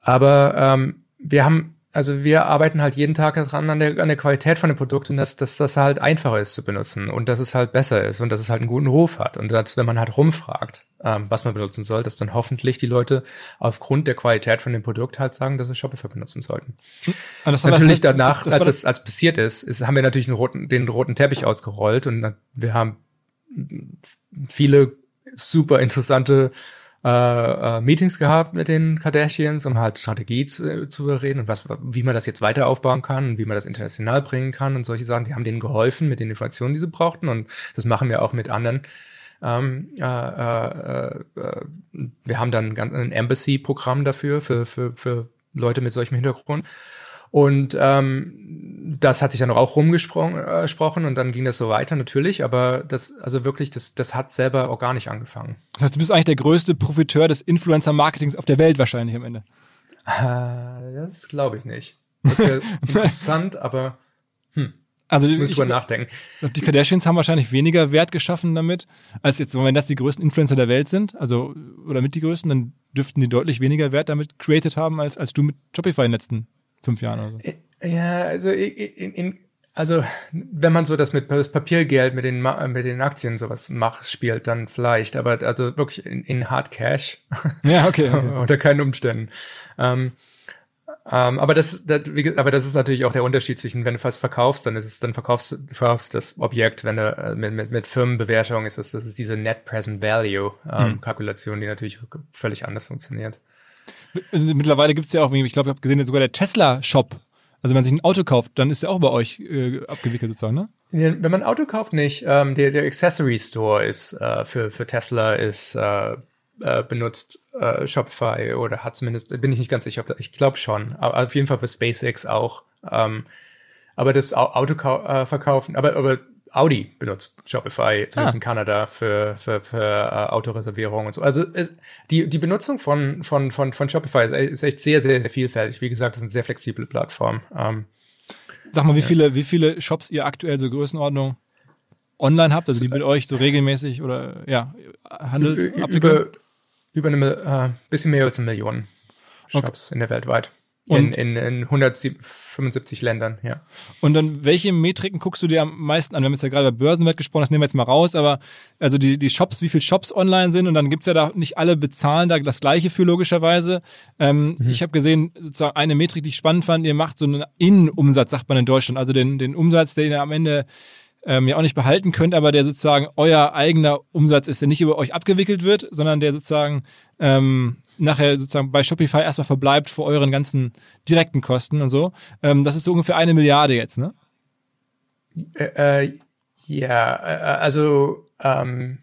Speaker 2: aber ähm, wir haben also wir arbeiten halt jeden Tag dran an der, an der Qualität von dem Produkt und dass, dass das halt einfacher ist zu benutzen und dass es halt besser ist und dass es halt einen guten Ruf hat. Und dass, wenn man halt rumfragt, ähm, was man benutzen soll, dass dann hoffentlich die Leute aufgrund der Qualität von dem Produkt halt sagen, dass sie Shopify benutzen sollten. Und hm. das natürlich das danach, das, das als es als passiert ist, ist, haben wir natürlich den roten, den roten Teppich ausgerollt und wir haben viele super interessante äh, äh, Meetings gehabt mit den Kardashians, um halt Strategie zu, zu reden und was, wie man das jetzt weiter aufbauen kann und wie man das international bringen kann und solche Sachen. Die haben denen geholfen mit den Informationen, die sie brauchten und das machen wir auch mit anderen. Ähm, äh, äh, äh, wir haben dann ein Embassy-Programm dafür, für, für, für Leute mit solchem Hintergrund. Und ähm, das hat sich dann auch rumgesprochen äh, und dann ging das so weiter natürlich, aber das, also wirklich, das, das hat selber organisch angefangen.
Speaker 1: Das heißt, du bist eigentlich der größte Profiteur des Influencer-Marketings auf der Welt wahrscheinlich am Ende.
Speaker 2: Äh, das glaube ich nicht. Das wäre interessant, aber hm.
Speaker 1: Also
Speaker 2: Muss
Speaker 1: ich,
Speaker 2: drüber nachdenken.
Speaker 1: die Kardashians haben wahrscheinlich weniger Wert geschaffen damit, als jetzt, wenn das die größten Influencer der Welt sind, also oder mit die größten, dann dürften die deutlich weniger Wert damit created haben, als, als du mit Shopify in den letzten fünf Jahren oder so.
Speaker 2: Ja, also in, in, also wenn man so das mit das Papiergeld mit den mit den Aktien sowas macht spielt dann vielleicht aber also wirklich in, in Hard Cash
Speaker 1: ja okay, okay.
Speaker 2: unter keinen Umständen ähm, ähm, aber das, das wie, aber das ist natürlich auch der Unterschied zwischen wenn du was verkaufst dann ist es dann verkaufst, verkaufst du das Objekt wenn du äh, mit, mit, mit Firmenbewertung ist es das ist diese Net Present Value ähm, hm. Kalkulation die natürlich völlig anders funktioniert
Speaker 1: mittlerweile gibt es ja auch, ich glaube, ich habe gesehen, sogar der Tesla-Shop. Also wenn man sich ein Auto kauft, dann ist der auch bei euch äh, abgewickelt sozusagen, ne?
Speaker 2: Wenn man ein Auto kauft, nicht. Ähm, der, der Accessory Store ist äh, für, für Tesla ist äh, äh, benutzt äh, Shopify oder hat zumindest, bin ich nicht ganz sicher, ob ich glaube schon, aber auf jeden Fall für SpaceX auch. Ähm, aber das Auto äh, verkaufen, aber, aber Audi benutzt Shopify, zumindest ah. in Kanada, für, für, für uh, Autoreservierung und so. Also es, die, die Benutzung von, von, von, von Shopify ist, ist, echt sehr, sehr, sehr vielfältig. Wie gesagt, das ist eine sehr flexible Plattform. Ähm,
Speaker 1: Sag mal, wie, ja. viele, wie viele Shops ihr aktuell so Größenordnung online habt, also die mit euch so regelmäßig oder ja, handelt?
Speaker 2: Über, über eine äh, bisschen mehr als eine Million Shops okay. in der weltweit. In, in, in 175 Ländern, ja.
Speaker 1: Und dann, welche Metriken guckst du dir am meisten an? Wir haben jetzt ja gerade über Börsenwert gesprochen, das nehmen wir jetzt mal raus, aber also die, die Shops, wie viele Shops online sind und dann gibt's ja da nicht alle bezahlen da das gleiche für logischerweise. Ähm, mhm. Ich habe gesehen, sozusagen eine Metrik, die ich spannend fand, ihr macht so einen Innenumsatz, sagt man in Deutschland, also den, den Umsatz, den ihr am Ende ähm, ja auch nicht behalten könnt, aber der sozusagen euer eigener Umsatz ist, der nicht über euch abgewickelt wird, sondern der sozusagen ähm, nachher sozusagen bei Shopify erstmal verbleibt vor euren ganzen direkten Kosten und so. Ähm, das ist so ungefähr eine Milliarde jetzt, ne?
Speaker 2: Äh, äh, ja, äh, also ähm,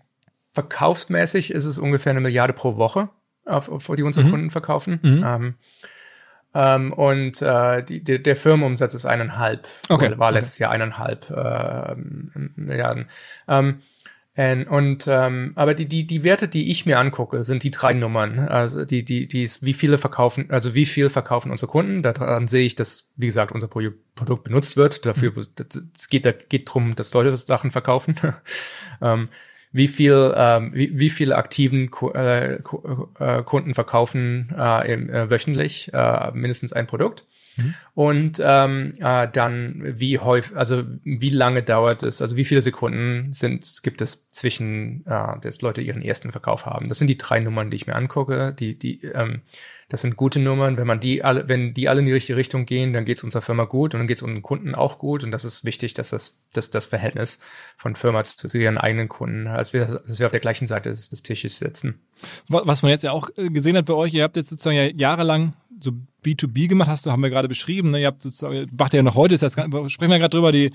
Speaker 2: verkaufsmäßig ist es ungefähr eine Milliarde pro Woche, auf, auf die unsere mhm. Kunden verkaufen. Mhm. Ähm, ähm, und äh, die, der, der Firmenumsatz ist eineinhalb.
Speaker 1: Okay.
Speaker 2: War letztes okay. Jahr eineinhalb äh, Milliarden. Ähm, und ähm, aber die, die, die Werte, die ich mir angucke, sind die drei Nummern. Also die, die, die ist, wie viele verkaufen, also wie viel verkaufen unsere Kunden. Daran sehe ich, dass, wie gesagt, unser Produkt benutzt wird. Dafür, mhm. es geht, da geht drum, dass Leute Sachen verkaufen. ähm, wie viel, ähm, wie, wie viele aktiven äh, äh, Kunden verkaufen äh, im, äh, wöchentlich äh, mindestens ein Produkt. Mhm. Und ähm, äh, dann wie häufig, also wie lange dauert es, also wie viele Sekunden sind, gibt es zwischen, äh, dass Leute ihren ersten Verkauf haben. Das sind die drei Nummern, die ich mir angucke, die, die ähm, das sind gute Nummern. Wenn man die alle, wenn die alle in die richtige Richtung gehen, dann geht es unserer Firma gut und dann geht es unseren Kunden auch gut. Und das ist wichtig, dass das, dass das Verhältnis von Firma zu, ihren eigenen Kunden, als wir, dass wir auf der gleichen Seite des, des Tisches sitzen.
Speaker 1: Was man jetzt ja auch äh, gesehen hat bei euch, ihr habt jetzt sozusagen ja jahrelang so B2B gemacht, hast haben wir gerade beschrieben. Ne? Ihr habt sozusagen, macht ihr ja noch heute, ist das, sprechen wir gerade drüber, die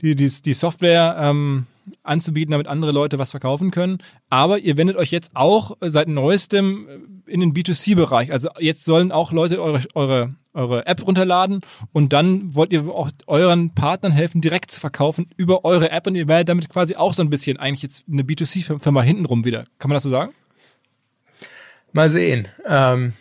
Speaker 1: die, die, die Software ähm, anzubieten, damit andere Leute was verkaufen können. Aber ihr wendet euch jetzt auch seit neuestem in den B2C-Bereich. Also jetzt sollen auch Leute eure, eure, eure App runterladen und dann wollt ihr auch euren Partnern helfen, direkt zu verkaufen über eure App und ihr werdet damit quasi auch so ein bisschen eigentlich jetzt eine B2C-Firma hintenrum wieder. Kann man das so sagen?
Speaker 2: Mal sehen. Ähm,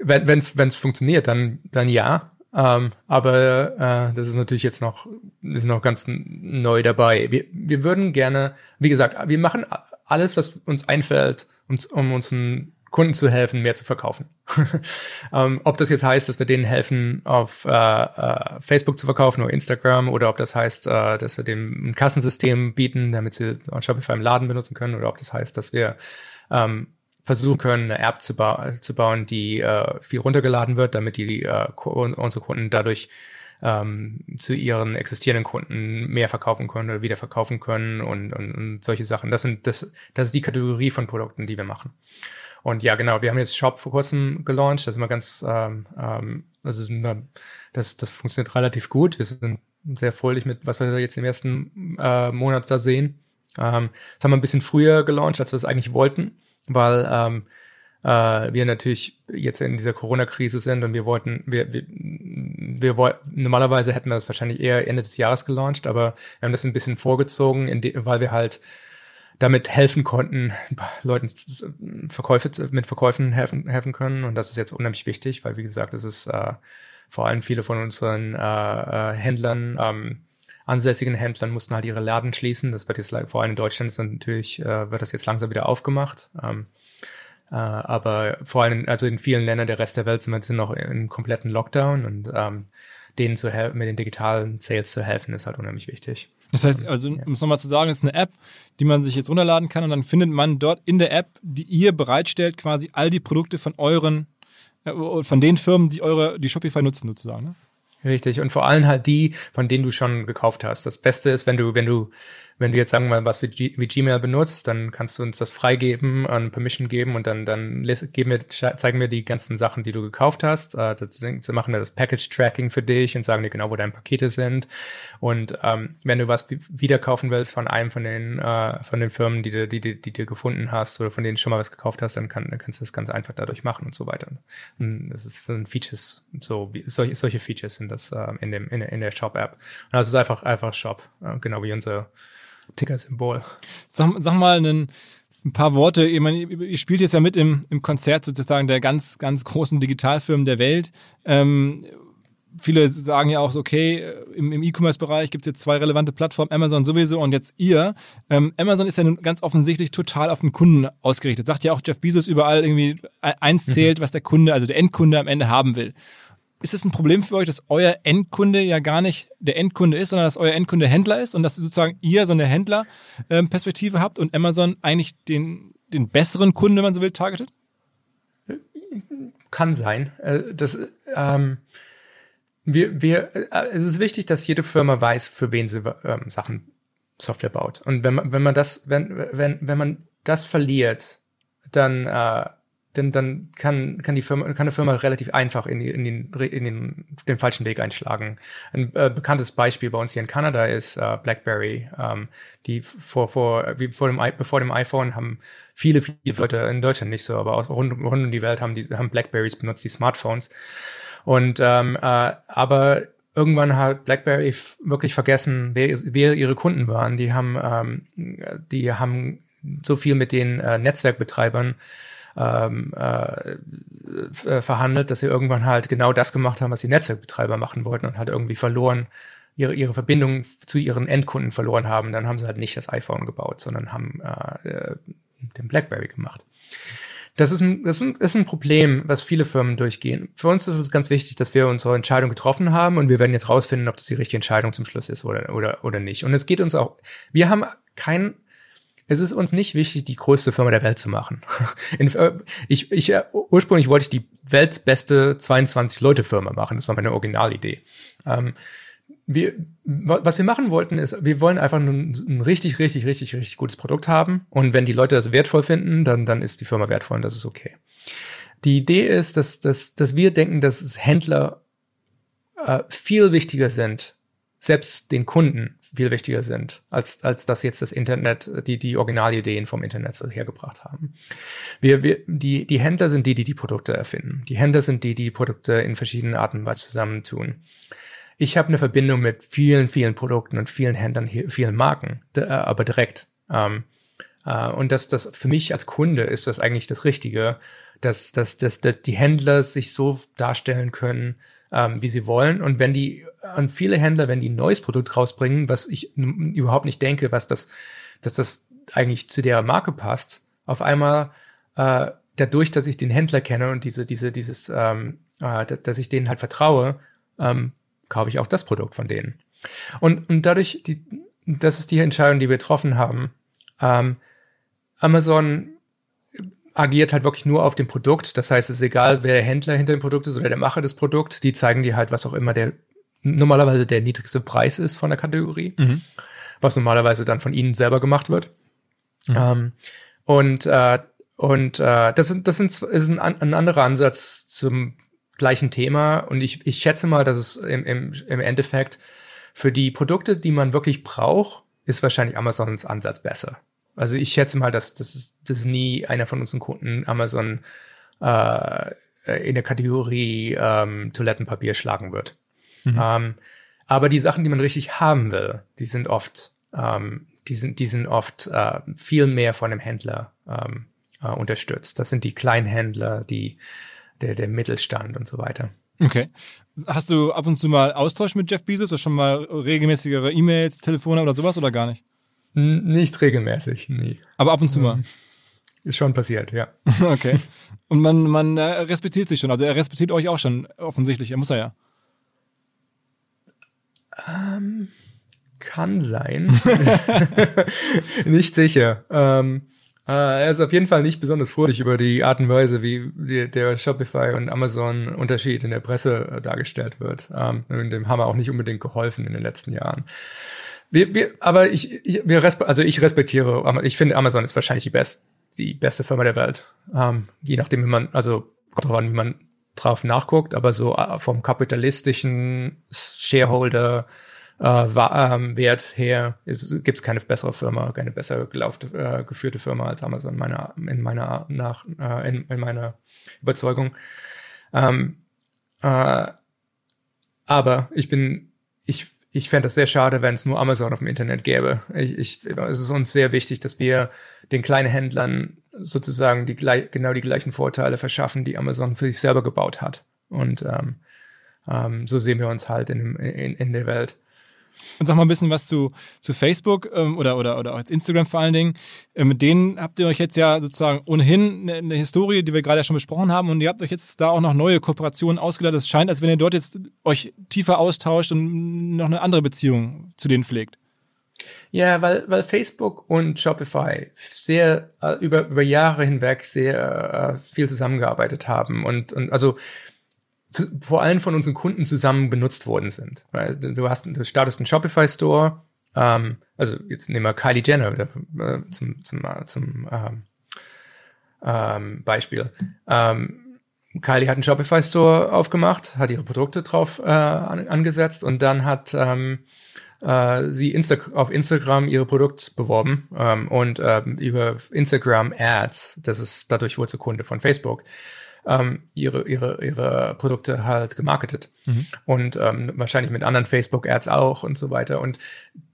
Speaker 2: wenn es funktioniert, dann, dann ja. Ähm, aber äh, das ist natürlich jetzt noch, ist noch ganz neu dabei. Wir, wir würden gerne, wie gesagt, wir machen alles, was uns einfällt, um, um unseren Kunden zu helfen, mehr zu verkaufen. ähm, ob das jetzt heißt, dass wir denen helfen, auf äh, äh, Facebook zu verkaufen oder Instagram, oder ob das heißt, äh, dass wir dem ein Kassensystem bieten, damit sie Shopify im Laden benutzen können, oder ob das heißt, dass wir ähm, versuchen können, eine App zu, ba zu bauen, die äh, viel runtergeladen wird, damit die äh, unsere Kunden dadurch ähm, zu ihren existierenden Kunden mehr verkaufen können oder wieder verkaufen können und, und, und solche Sachen. Das sind das, das ist die Kategorie von Produkten, die wir machen. Und ja, genau, wir haben jetzt Shop vor kurzem gelauncht. Das ist immer ganz, ähm, ähm, immer, das, das funktioniert relativ gut. Wir sind sehr fröhlich mit, was wir jetzt im ersten äh, Monat da sehen. Ähm, das haben wir ein bisschen früher gelauncht, als wir es eigentlich wollten weil ähm, äh, wir natürlich jetzt in dieser Corona-Krise sind und wir wollten, wir, wir, wir wollten, normalerweise hätten wir das wahrscheinlich eher Ende des Jahres gelauncht, aber wir haben das ein bisschen vorgezogen, weil wir halt damit helfen konnten, Leuten Verkäufe, mit Verkäufen helfen, helfen können. Und das ist jetzt unheimlich wichtig, weil wie gesagt, es ist äh, vor allem viele von unseren äh, äh, Händlern, ähm, ansässigen Händlern mussten halt ihre Laden schließen. Das wird jetzt vor allem in Deutschland ist natürlich, äh, wird das jetzt langsam wieder aufgemacht. Ähm, äh, aber vor allem, also in vielen Ländern der Rest der Welt sind wir noch in kompletten Lockdown und ähm, denen zu helfen, mit den digitalen Sales zu helfen, ist halt unheimlich wichtig.
Speaker 1: Das heißt, also um es nochmal zu sagen, es ist eine App, die man sich jetzt runterladen kann und dann findet man dort in der App, die ihr bereitstellt, quasi all die Produkte von euren, äh, von den Firmen, die eure, die Shopify nutzen sozusagen. Ne?
Speaker 2: Richtig. Und vor allem halt die, von denen du schon gekauft hast. Das Beste ist, wenn du, wenn du wenn du jetzt sagen wir mal was wie, wie Gmail benutzt, dann kannst du uns das freigeben, an Permission geben und dann dann geben wir, zeigen wir die ganzen Sachen, die du gekauft hast. Äh, das, machen wir das Package Tracking für dich und sagen dir genau, wo deine Pakete sind. Und ähm, wenn du was wieder kaufen willst von einem von den äh, von den Firmen, die du die, die, die du gefunden hast oder von denen du schon mal was gekauft hast, dann, kann, dann kannst du das ganz einfach dadurch machen und so weiter. Und das ist dann Features, so wie, solche solche Features sind das äh, in dem in, in der Shop App. Und das ist einfach einfach Shop, äh, genau wie unser Ticker-Symbol.
Speaker 1: Sag, sag mal einen, ein paar Worte. Ich meine, ihr spielt jetzt ja mit im, im Konzert sozusagen der ganz, ganz großen Digitalfirmen der Welt. Ähm, viele sagen ja auch so, okay, im, im E-Commerce-Bereich gibt es jetzt zwei relevante Plattformen, Amazon sowieso und jetzt ihr. Ähm, Amazon ist ja nun ganz offensichtlich total auf den Kunden ausgerichtet. Sagt ja auch Jeff Bezos überall irgendwie, e-, eins zählt, was der Kunde, also der Endkunde am Ende haben will ist es ein Problem für euch, dass euer Endkunde ja gar nicht der Endkunde ist, sondern dass euer Endkunde Händler ist und dass sozusagen ihr so eine Händlerperspektive habt und Amazon eigentlich den, den besseren Kunden, wenn man so will, targetet?
Speaker 2: Kann sein. Äh, das, ähm, wir, wir, äh, es ist wichtig, dass jede Firma weiß, für wen sie ähm, Sachen Software baut. Und wenn man, wenn man das, wenn, wenn, wenn man das verliert, dann äh, denn dann kann, kann die Firma, kann eine Firma relativ einfach in, in, den, in den, den falschen Weg einschlagen. Ein äh, bekanntes Beispiel bei uns hier in Kanada ist äh, BlackBerry. Ähm, die vor, vor, wie vor dem, bevor dem iPhone haben viele, viele Leute in Deutschland nicht so, aber auch rund, rund um die Welt haben die, haben Blackberries benutzt, die Smartphones. Und, ähm, äh, aber irgendwann hat BlackBerry wirklich vergessen, wer, wer ihre Kunden waren. Die haben, ähm, die haben so viel mit den äh, Netzwerkbetreibern ähm, äh, äh, verhandelt, dass sie irgendwann halt genau das gemacht haben, was die Netzwerkbetreiber machen wollten und halt irgendwie verloren, ihre, ihre Verbindung zu ihren Endkunden verloren haben. Dann haben sie halt nicht das iPhone gebaut, sondern haben äh, äh den BlackBerry gemacht. Das ist, ein, das ist ein, ist ein Problem, was viele Firmen durchgehen. Für uns ist es ganz wichtig, dass wir unsere Entscheidung getroffen haben und wir werden jetzt rausfinden, ob das die richtige Entscheidung zum Schluss ist oder, oder, oder nicht. Und es geht uns auch, wir haben kein es ist uns nicht wichtig, die größte Firma der Welt zu machen. Äh, ich, ich, äh, ursprünglich wollte ich die weltbeste 22-Leute-Firma machen. Das war meine Originalidee. Ähm, wir, was wir machen wollten, ist, wir wollen einfach ein, ein, richtig, richtig, richtig, richtig gutes Produkt haben. Und wenn die Leute das wertvoll finden, dann, dann ist die Firma wertvoll und das ist okay. Die Idee ist, dass, dass, dass wir denken, dass Händler äh, viel wichtiger sind, selbst den Kunden viel wichtiger sind, als, als dass jetzt das Internet, die, die Originalideen vom Internet hergebracht haben. Wir, wir, die, die Händler sind die, die die Produkte erfinden. Die Händler sind die, die Produkte in verschiedenen Arten was zusammentun. Ich habe eine Verbindung mit vielen, vielen Produkten und vielen Händlern, vielen Marken, äh, aber direkt. Ähm, äh, und das, das für mich als Kunde ist das eigentlich das Richtige, dass, dass, dass, dass die Händler sich so darstellen können, ähm, wie sie wollen. Und wenn die, an viele Händler, wenn die ein neues Produkt rausbringen, was ich überhaupt nicht denke, was das, dass das eigentlich zu der Marke passt, auf einmal äh, dadurch, dass ich den Händler kenne und diese, diese, dieses, ähm, äh, dass ich denen halt vertraue, ähm, kaufe ich auch das Produkt von denen. Und, und dadurch, die, das ist die Entscheidung, die wir getroffen haben. Ähm, Amazon agiert halt wirklich nur auf dem Produkt. Das heißt, es ist egal, wer der Händler hinter dem Produkt ist oder der Macher des Produkts. Die zeigen dir halt, was auch immer der normalerweise der niedrigste Preis ist von der Kategorie, mhm. was normalerweise dann von ihnen selber gemacht wird. Mhm. Ähm, und äh, und äh, das, sind, das sind, ist ein, ein anderer Ansatz zum gleichen Thema. Und ich, ich schätze mal, dass es im, im, im Endeffekt für die Produkte, die man wirklich braucht, ist wahrscheinlich Amazons Ansatz besser. Also ich schätze mal, dass, dass, dass nie einer von unseren Kunden Amazon äh, in der Kategorie ähm, Toilettenpapier schlagen wird. Mhm. Ähm, aber die Sachen, die man richtig haben will, die sind oft, ähm, die sind, die sind oft äh, viel mehr von dem Händler ähm, äh, unterstützt. Das sind die Kleinhändler, die, der, der Mittelstand und so weiter.
Speaker 1: Okay. Hast du ab und zu mal Austausch mit Jeff Bezos oder schon mal regelmäßigere E-Mails, Telefone oder sowas oder gar nicht?
Speaker 2: Nicht regelmäßig, nie.
Speaker 1: Aber ab und zu mal.
Speaker 2: Ähm, ist schon passiert, ja.
Speaker 1: okay. Und man, man äh, respektiert sich schon. Also er respektiert euch auch schon offensichtlich. Er muss er ja.
Speaker 2: Ähm, kann sein. nicht sicher. Ähm, äh, er ist auf jeden Fall nicht besonders fröhlich über die Art und Weise, wie die, der Shopify und Amazon Unterschied in der Presse äh, dargestellt wird. Ähm, dem haben wir auch nicht unbedingt geholfen in den letzten Jahren. Wir, wir, aber ich, ich wir also ich respektiere, ich finde Amazon ist wahrscheinlich die beste, die beste Firma der Welt. Ähm, je nachdem, wie man, also kommt drauf an, wie man drauf nachguckt, aber so äh, vom kapitalistischen Shareholder äh, ähm, Wert her gibt es keine bessere Firma, keine besser gelaufte, äh, geführte Firma als Amazon meiner, in meiner nach äh, in, in meiner Überzeugung. Ähm, äh, aber ich bin ich ich fände das sehr schade, wenn es nur Amazon auf dem Internet gäbe. Ich, ich, es ist uns sehr wichtig, dass wir den kleinen Händlern sozusagen die, genau die gleichen Vorteile verschaffen, die Amazon für sich selber gebaut hat. Und ähm, ähm, so sehen wir uns halt in, in, in der Welt.
Speaker 1: Und sag mal ein bisschen was zu, zu Facebook ähm, oder, oder, oder auch jetzt Instagram vor allen Dingen. Äh, mit denen habt ihr euch jetzt ja sozusagen ohnehin eine, eine Historie, die wir gerade ja schon besprochen haben, und ihr habt euch jetzt da auch noch neue Kooperationen ausgedacht. Es scheint, als wenn ihr dort jetzt euch tiefer austauscht und noch eine andere Beziehung zu denen pflegt.
Speaker 2: Ja, weil, weil Facebook und Shopify sehr äh, über, über Jahre hinweg sehr äh, viel zusammengearbeitet haben und, und also zu, vor allem von unseren Kunden zusammen benutzt worden sind. Du hast, du startest einen Shopify Store, ähm, also jetzt nehmen wir Kylie Jenner äh, zum, zum, äh, zum ähm, ähm, Beispiel. Ähm, Kylie hat einen Shopify Store aufgemacht, hat ihre Produkte drauf äh, an, angesetzt und dann hat ähm, äh, sie Insta auf Instagram ihre Produkt beworben ähm, und ähm, über Instagram Ads, das ist dadurch wurde sie Kunde von Facebook ähm, ihre, ihre, ihre Produkte halt gemarketet. Mhm. Und ähm, wahrscheinlich mit anderen Facebook-Ads auch und so weiter. Und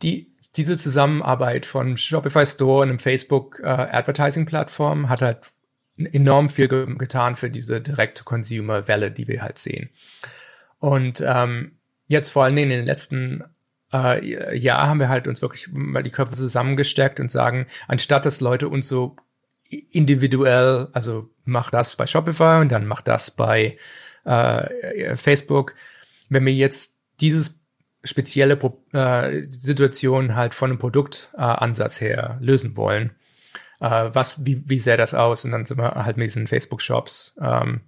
Speaker 2: die, diese Zusammenarbeit von Shopify Store und einem Facebook äh, hat halt enorm viel ge getan für diese Direct-to-Consumer-Welle, die wir halt sehen. Und ähm, jetzt vor allen Dingen in den letzten äh, Jahr haben wir halt uns wirklich mal die Köpfe zusammengesteckt und sagen, anstatt dass Leute uns so individuell, also mach das bei Shopify und dann mach das bei äh, Facebook. Wenn wir jetzt dieses spezielle Pro äh, Situation halt von einem Produktansatz äh, her lösen wollen, äh, was, wie, wie sähe das aus? Und dann sind wir halt mit diesen Facebook-Shops ähm,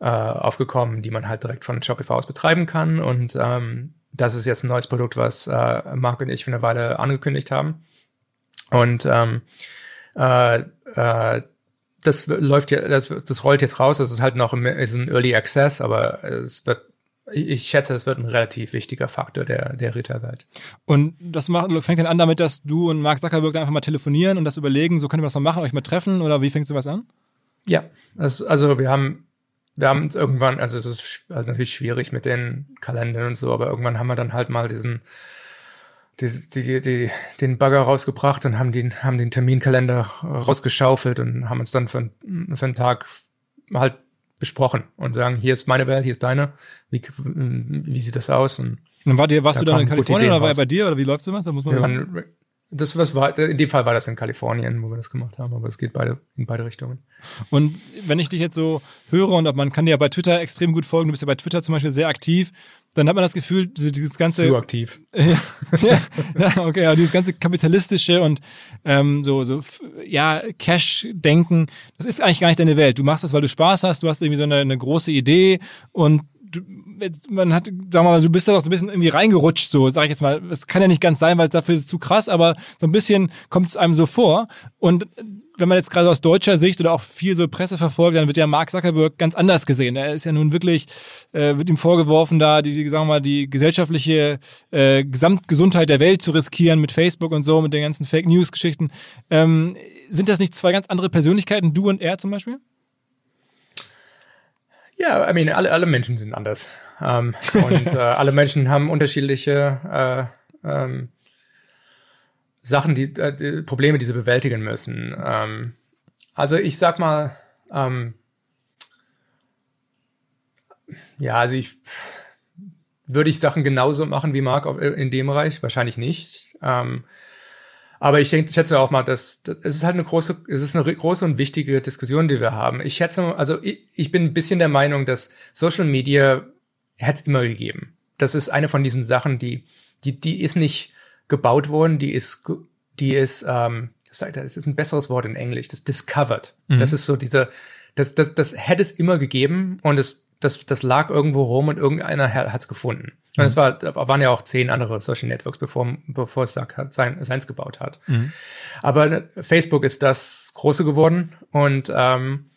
Speaker 2: äh, aufgekommen, die man halt direkt von Shopify aus betreiben kann. Und ähm, das ist jetzt ein neues Produkt, was äh, Marc und ich für eine Weile angekündigt haben. Und ähm, äh, äh, das läuft ja, das, das rollt jetzt raus. Das ist halt noch im, ist ein Early Access, aber es wird ich schätze, es wird ein relativ wichtiger Faktor der, der Ritterwelt.
Speaker 1: Und das macht, fängt dann an damit, dass du und Mark Zuckerberg dann einfach mal telefonieren und das überlegen, so können wir das noch machen, euch mal treffen oder wie fängt sowas an?
Speaker 2: Ja, das, also wir haben, wir haben uns irgendwann, also es ist halt natürlich schwierig mit den Kalendern und so, aber irgendwann haben wir dann halt mal diesen die, die, die, den Bagger rausgebracht und haben den, haben den Terminkalender rausgeschaufelt und haben uns dann für, für einen Tag halt besprochen und sagen, hier ist meine Welt, hier ist deine, wie, wie sieht das aus? Und,
Speaker 1: und wart ihr, warst da du dann in Kalifornien oder war er bei dir oder wie läuft sowas? Da muss man
Speaker 2: ja, das was war, in dem Fall war das in Kalifornien, wo wir das gemacht haben, aber es geht beide in beide Richtungen.
Speaker 1: Und wenn ich dich jetzt so höre und ob man kann dir ja bei Twitter extrem gut folgen, du bist ja bei Twitter zum Beispiel sehr aktiv, dann hat man das Gefühl, dieses ganze
Speaker 2: zu aktiv.
Speaker 1: ja, ja, okay, ja, dieses ganze kapitalistische und ähm, so so ja Cash-Denken, das ist eigentlich gar nicht deine Welt. Du machst das, weil du Spaß hast, du hast irgendwie so eine, eine große Idee und man hat, wir mal, du bist da doch so ein bisschen irgendwie reingerutscht, so, sag ich jetzt mal. Das kann ja nicht ganz sein, weil dafür ist es zu krass, aber so ein bisschen kommt es einem so vor. Und wenn man jetzt gerade aus deutscher Sicht oder auch viel so Presse verfolgt, dann wird ja Mark Zuckerberg ganz anders gesehen. Er ist ja nun wirklich, äh, wird ihm vorgeworfen, da die, sagen wir mal, die gesellschaftliche äh, Gesamtgesundheit der Welt zu riskieren mit Facebook und so, mit den ganzen Fake News Geschichten. Ähm, sind das nicht zwei ganz andere Persönlichkeiten, du und er zum Beispiel?
Speaker 2: Ja, I mean, alle, alle Menschen sind anders. Ähm, und äh, alle Menschen haben unterschiedliche äh, ähm, Sachen, die, äh, die, Probleme, die sie bewältigen müssen. Ähm, also ich sag mal, ähm, ja, also ich würde ich Sachen genauso machen wie Marc in dem Bereich? Wahrscheinlich nicht. Ähm, aber ich, denke, ich schätze auch mal, dass, es ist halt eine große, es ist eine große und wichtige Diskussion, die wir haben. Ich schätze, also ich, ich bin ein bisschen der Meinung, dass Social Media hat es immer gegeben. Das ist eine von diesen Sachen, die, die, die ist nicht gebaut worden, die ist, die ist, ähm, das ist ein besseres Wort in Englisch, das discovered. Mhm. Das ist so diese, das, das, das hätte es immer gegeben und es, das, das lag irgendwo rum und irgendeiner hat es gefunden. Mhm. Und es war, waren ja auch zehn andere Social Networks, bevor, bevor es sein, seins gebaut hat. Mhm. Aber Facebook ist das große geworden und ähm,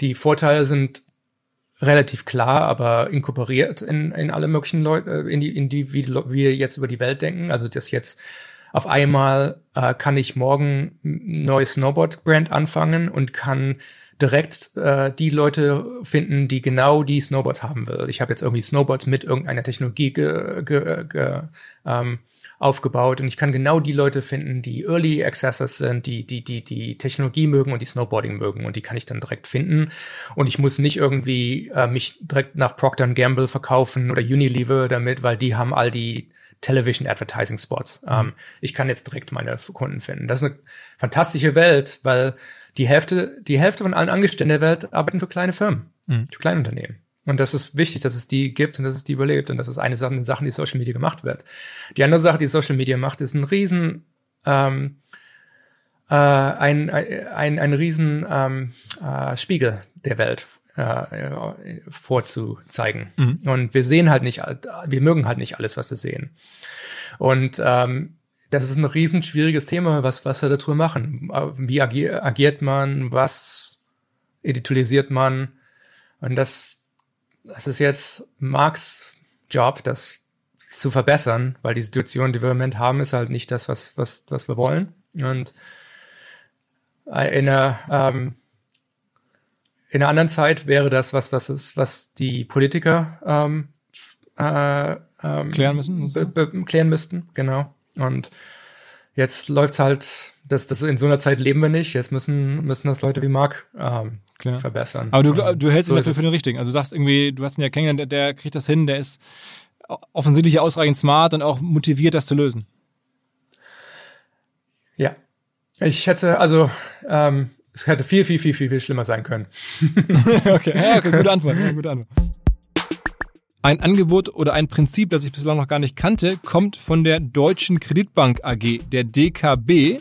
Speaker 2: die Vorteile sind relativ klar, aber inkorporiert in, in alle möglichen Leute, äh, in die, in die, wie wir jetzt über die Welt denken. Also das jetzt auf einmal äh, kann ich morgen ein neues Snowboard-Brand anfangen und kann direkt äh, die Leute finden, die genau die Snowboards haben will. Ich habe jetzt irgendwie Snowboards mit irgendeiner Technologie ge, ge, ge, ähm, aufgebaut und ich kann genau die Leute finden, die Early Accessors sind, die, die, die, die Technologie mögen und die Snowboarding mögen und die kann ich dann direkt finden und ich muss nicht irgendwie äh, mich direkt nach Procter Gamble verkaufen oder Unilever damit, weil die haben all die Television Advertising Spots. Mhm. Ähm, ich kann jetzt direkt meine Kunden finden. Das ist eine fantastische Welt, weil die Hälfte, die Hälfte von allen Angestellten der Welt arbeiten für kleine Firmen, mhm. für kleine Unternehmen. Und das ist wichtig, dass es die gibt und dass es die überlebt. Und das ist eine Sache, Sachen, die Social Media gemacht wird. Die andere Sache, die Social Media macht, ist ein riesen, ähm, äh, ein, ein, ein riesen ähm, äh, Spiegel der Welt äh, vorzuzeigen. Mhm. Und wir sehen halt nicht, wir mögen halt nicht alles, was wir sehen. Und ähm, das ist ein riesen schwieriges Thema, was, was wir darüber machen. Wie agier, agiert man, was editorialisiert man? Und das, das ist jetzt Marks Job, das zu verbessern, weil die Situation, die wir im Moment haben, ist halt nicht das, was, was, was wir wollen. Und in der, ähm, in einer anderen Zeit wäre das was, was ist, was die Politiker ähm, äh, ähm,
Speaker 1: klären müssen,
Speaker 2: klären müssten, genau. Und jetzt läuft's halt, das, das in so einer Zeit leben wir nicht. Jetzt müssen müssen das Leute wie Mark ähm, Klar. verbessern.
Speaker 1: Aber du, du hältst so ihn dafür für den richtigen. Also du sagst irgendwie, du hast ihn ja kennengelernt, der, der kriegt das hin, der ist offensichtlich ausreichend smart und auch motiviert, das zu lösen.
Speaker 2: Ja. Ich hätte, also, ähm, es hätte viel, viel, viel, viel, viel schlimmer sein können.
Speaker 1: okay, ja, okay, gute Antwort. Ja, gute Antwort. Ein Angebot oder ein Prinzip, das ich bislang noch gar nicht kannte, kommt von der Deutschen Kreditbank AG, der DKB.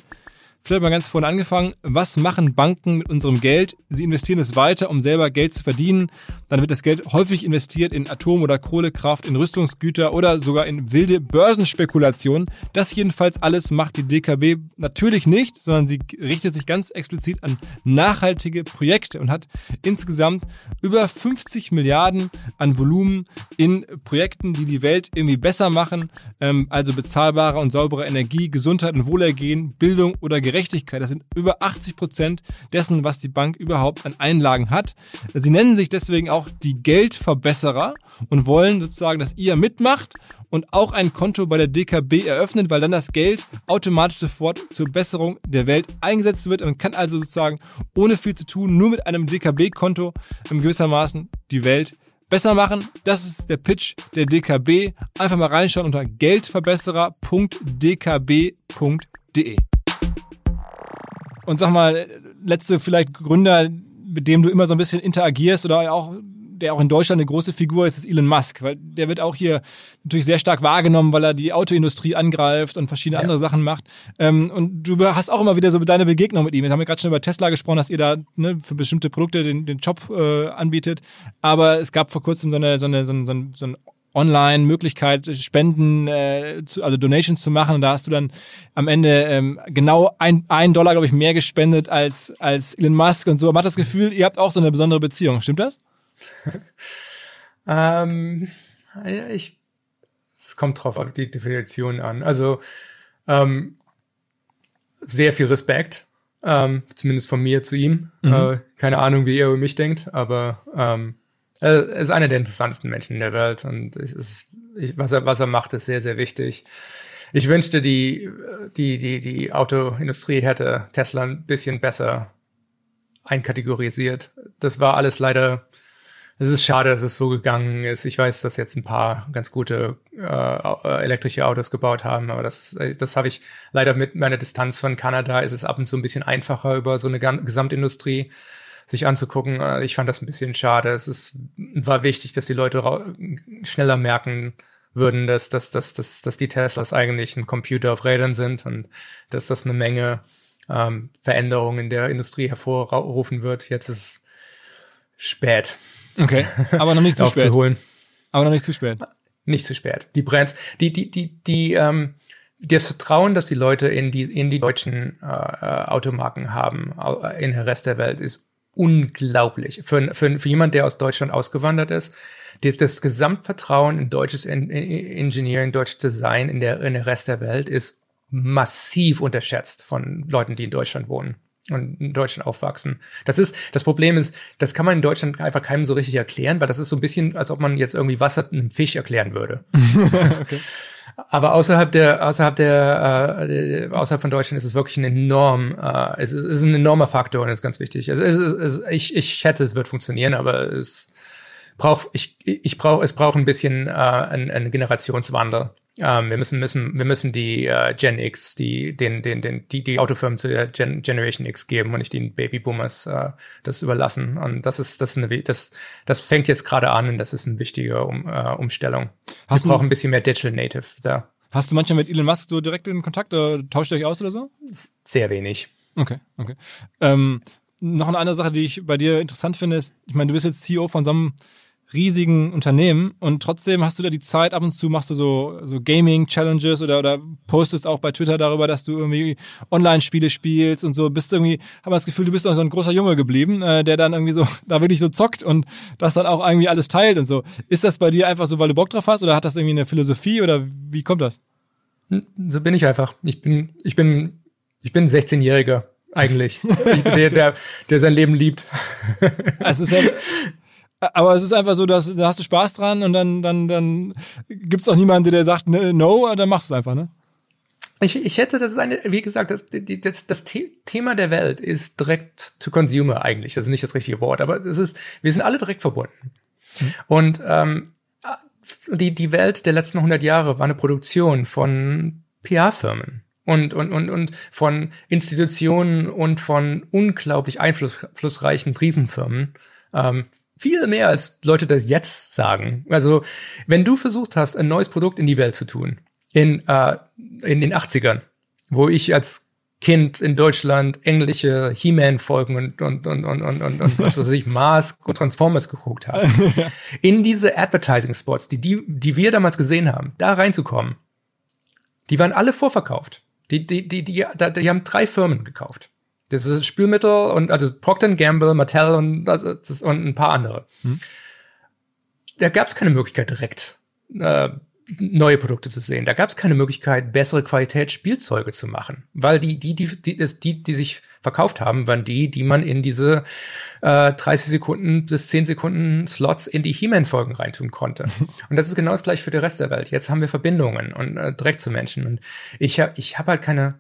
Speaker 1: Vielleicht mal ganz vorne angefangen. Was machen Banken mit unserem Geld? Sie investieren es weiter, um selber Geld zu verdienen. Dann wird das Geld häufig investiert in Atom- oder Kohlekraft, in Rüstungsgüter oder sogar in wilde Börsenspekulationen. Das jedenfalls alles macht die DKB natürlich nicht, sondern sie richtet sich ganz explizit an nachhaltige Projekte und hat insgesamt über 50 Milliarden an Volumen in Projekten, die die Welt irgendwie besser machen. Ähm, also bezahlbare und saubere Energie, Gesundheit und Wohlergehen, Bildung oder Gerechtigkeit Gerechtigkeit. Das sind über 80 Prozent dessen, was die Bank überhaupt an Einlagen hat. Sie nennen sich deswegen auch die Geldverbesserer und wollen sozusagen, dass ihr mitmacht und auch ein Konto bei der DKB eröffnet, weil dann das Geld automatisch sofort zur Besserung der Welt eingesetzt wird und kann also sozusagen ohne viel zu tun, nur mit einem DKB-Konto gewissermaßen die Welt besser machen. Das ist der Pitch der DKB. Einfach mal reinschauen unter geldverbesserer.dkb.de. Und sag mal, letzte vielleicht Gründer, mit dem du immer so ein bisschen interagierst oder auch der auch in Deutschland eine große Figur ist, ist Elon Musk, weil der wird auch hier natürlich sehr stark wahrgenommen, weil er die Autoindustrie angreift und verschiedene ja. andere Sachen macht. Ähm, und du hast auch immer wieder so deine Begegnung mit ihm. Wir haben ja gerade schon über Tesla gesprochen, dass ihr da ne, für bestimmte Produkte den, den Job äh, anbietet. Aber es gab vor kurzem so eine, so eine, so ein, so ein Online-Möglichkeit, Spenden, äh, zu, also Donations zu machen. Und da hast du dann am Ende ähm, genau ein, ein Dollar, glaube ich, mehr gespendet als, als Elon Musk und so. Man hat das Gefühl, ihr habt auch so eine besondere Beziehung. Stimmt das?
Speaker 2: ähm, ich, es kommt drauf auf die Definition an. Also ähm, sehr viel Respekt, ähm, zumindest von mir zu ihm. Mhm. Äh, keine Ahnung, wie er über mich denkt, aber ähm, er ist einer der interessantesten Menschen in der Welt und ist, was er, was er macht, ist sehr, sehr wichtig. Ich wünschte, die, die, die, die Autoindustrie hätte Tesla ein bisschen besser einkategorisiert. Das war alles leider, es ist schade, dass es so gegangen ist. Ich weiß, dass jetzt ein paar ganz gute äh, elektrische Autos gebaut haben, aber das, das habe ich leider mit meiner Distanz von Kanada ist es ab und zu ein bisschen einfacher über so eine Gesamtindustrie sich anzugucken. Äh, ich fand das ein bisschen schade. Es ist, war wichtig, dass die Leute schneller merken würden, dass, dass, dass, dass, dass die Teslas eigentlich ein Computer auf Rädern sind und dass das eine Menge ähm, Veränderungen in der Industrie hervorrufen wird. Jetzt ist es spät.
Speaker 1: Okay, aber noch nicht zu spät.
Speaker 2: Holen.
Speaker 1: Aber noch nicht zu spät.
Speaker 2: Nicht zu spät. Die Brands, die, die, die, die, ähm, das Vertrauen, das die Leute in die, in die deutschen äh, äh Automarken haben, in den Rest der Welt, ist unglaublich. Für, für, für jemand, der aus Deutschland ausgewandert ist, das, das Gesamtvertrauen in deutsches Engineering, deutsches Design in der, in der Rest der Welt ist massiv unterschätzt von Leuten, die in Deutschland wohnen und in Deutschland aufwachsen. Das ist, das Problem ist, das kann man in Deutschland einfach keinem so richtig erklären, weil das ist so ein bisschen, als ob man jetzt irgendwie Wasser einem Fisch erklären würde. okay. Aber außerhalb der, außerhalb der, äh, außerhalb von Deutschland ist es wirklich ein enorm, äh, es, ist, es ist ein enormer Faktor und ist ganz wichtig. Also es, es, ich, ich schätze, es wird funktionieren, aber es braucht, ich, ich brauche, es braucht ein bisschen äh, einen, einen Generationswandel. Ähm, wir müssen, müssen, wir müssen die äh, Gen X, die, den, den, den, die, die Autofirmen zu der Gen Generation X geben und nicht den Babyboomers äh, das überlassen. Und das ist, das ist eine, das, das fängt jetzt gerade an und das ist eine wichtige um, äh, Umstellung. Hast wir brauchen ein bisschen mehr Digital Native da.
Speaker 1: Hast du manchmal mit Elon Musk so direkt in Kontakt oder tauscht ihr euch aus oder so?
Speaker 2: Sehr wenig.
Speaker 1: Okay, okay. Ähm, noch eine andere Sache, die ich bei dir interessant finde, ist, ich meine, du bist jetzt CEO von so einem riesigen Unternehmen und trotzdem hast du da die Zeit, ab und zu machst du so, so Gaming-Challenges oder, oder postest auch bei Twitter darüber, dass du irgendwie Online-Spiele spielst und so. Bist du irgendwie, habe das Gefühl, du bist noch so ein großer Junge geblieben, äh, der dann irgendwie so, da wirklich so zockt und das dann auch irgendwie alles teilt und so. Ist das bei dir einfach so, weil du Bock drauf hast oder hat das irgendwie eine Philosophie oder wie kommt das?
Speaker 2: So bin ich einfach. Ich bin, ich bin, ich bin 16-Jähriger eigentlich. der, der, der sein Leben liebt.
Speaker 1: Es ist ja, aber es ist einfach so, dass da hast du Spaß dran und dann, dann, dann gibt es auch niemanden, der sagt ne, no, dann machst du es einfach, ne?
Speaker 2: Ich, ich schätze, das ist eine, wie gesagt, das, das, das Thema der Welt ist direkt to consumer eigentlich. Das ist nicht das richtige Wort, aber es ist, wir sind alle direkt verbunden. Mhm. Und ähm, die, die Welt der letzten 100 Jahre war eine Produktion von PR-Firmen und, und, und, und von Institutionen und von unglaublich einflussreichen Riesenfirmen. Ähm, viel mehr als Leute das jetzt sagen. Also, wenn du versucht hast, ein neues Produkt in die Welt zu tun, in, äh, in den 80ern, wo ich als Kind in Deutschland englische He-Man-Folgen und, und, und, und, und, und, und was weiß ich, Mask und Transformers geguckt habe. In diese Advertising-Spots, die, die, die wir damals gesehen haben, da reinzukommen, die waren alle vorverkauft. Die, die, die, die, die, die haben drei Firmen gekauft. Das ist Spülmittel und also Procter Gamble, Mattel und, das, und ein paar andere. Hm. Da gab es keine Möglichkeit direkt äh, neue Produkte zu sehen. Da gab es keine Möglichkeit, bessere Qualität Spielzeuge zu machen, weil die, die, die, die, die, die sich verkauft haben, waren die, die man in diese äh, 30 Sekunden bis 10 Sekunden Slots in die He-Man-Folgen reintun konnte. und das ist genau das gleiche für den Rest der Welt. Jetzt haben wir Verbindungen und äh, direkt zu Menschen. Und ich, ich habe halt keine,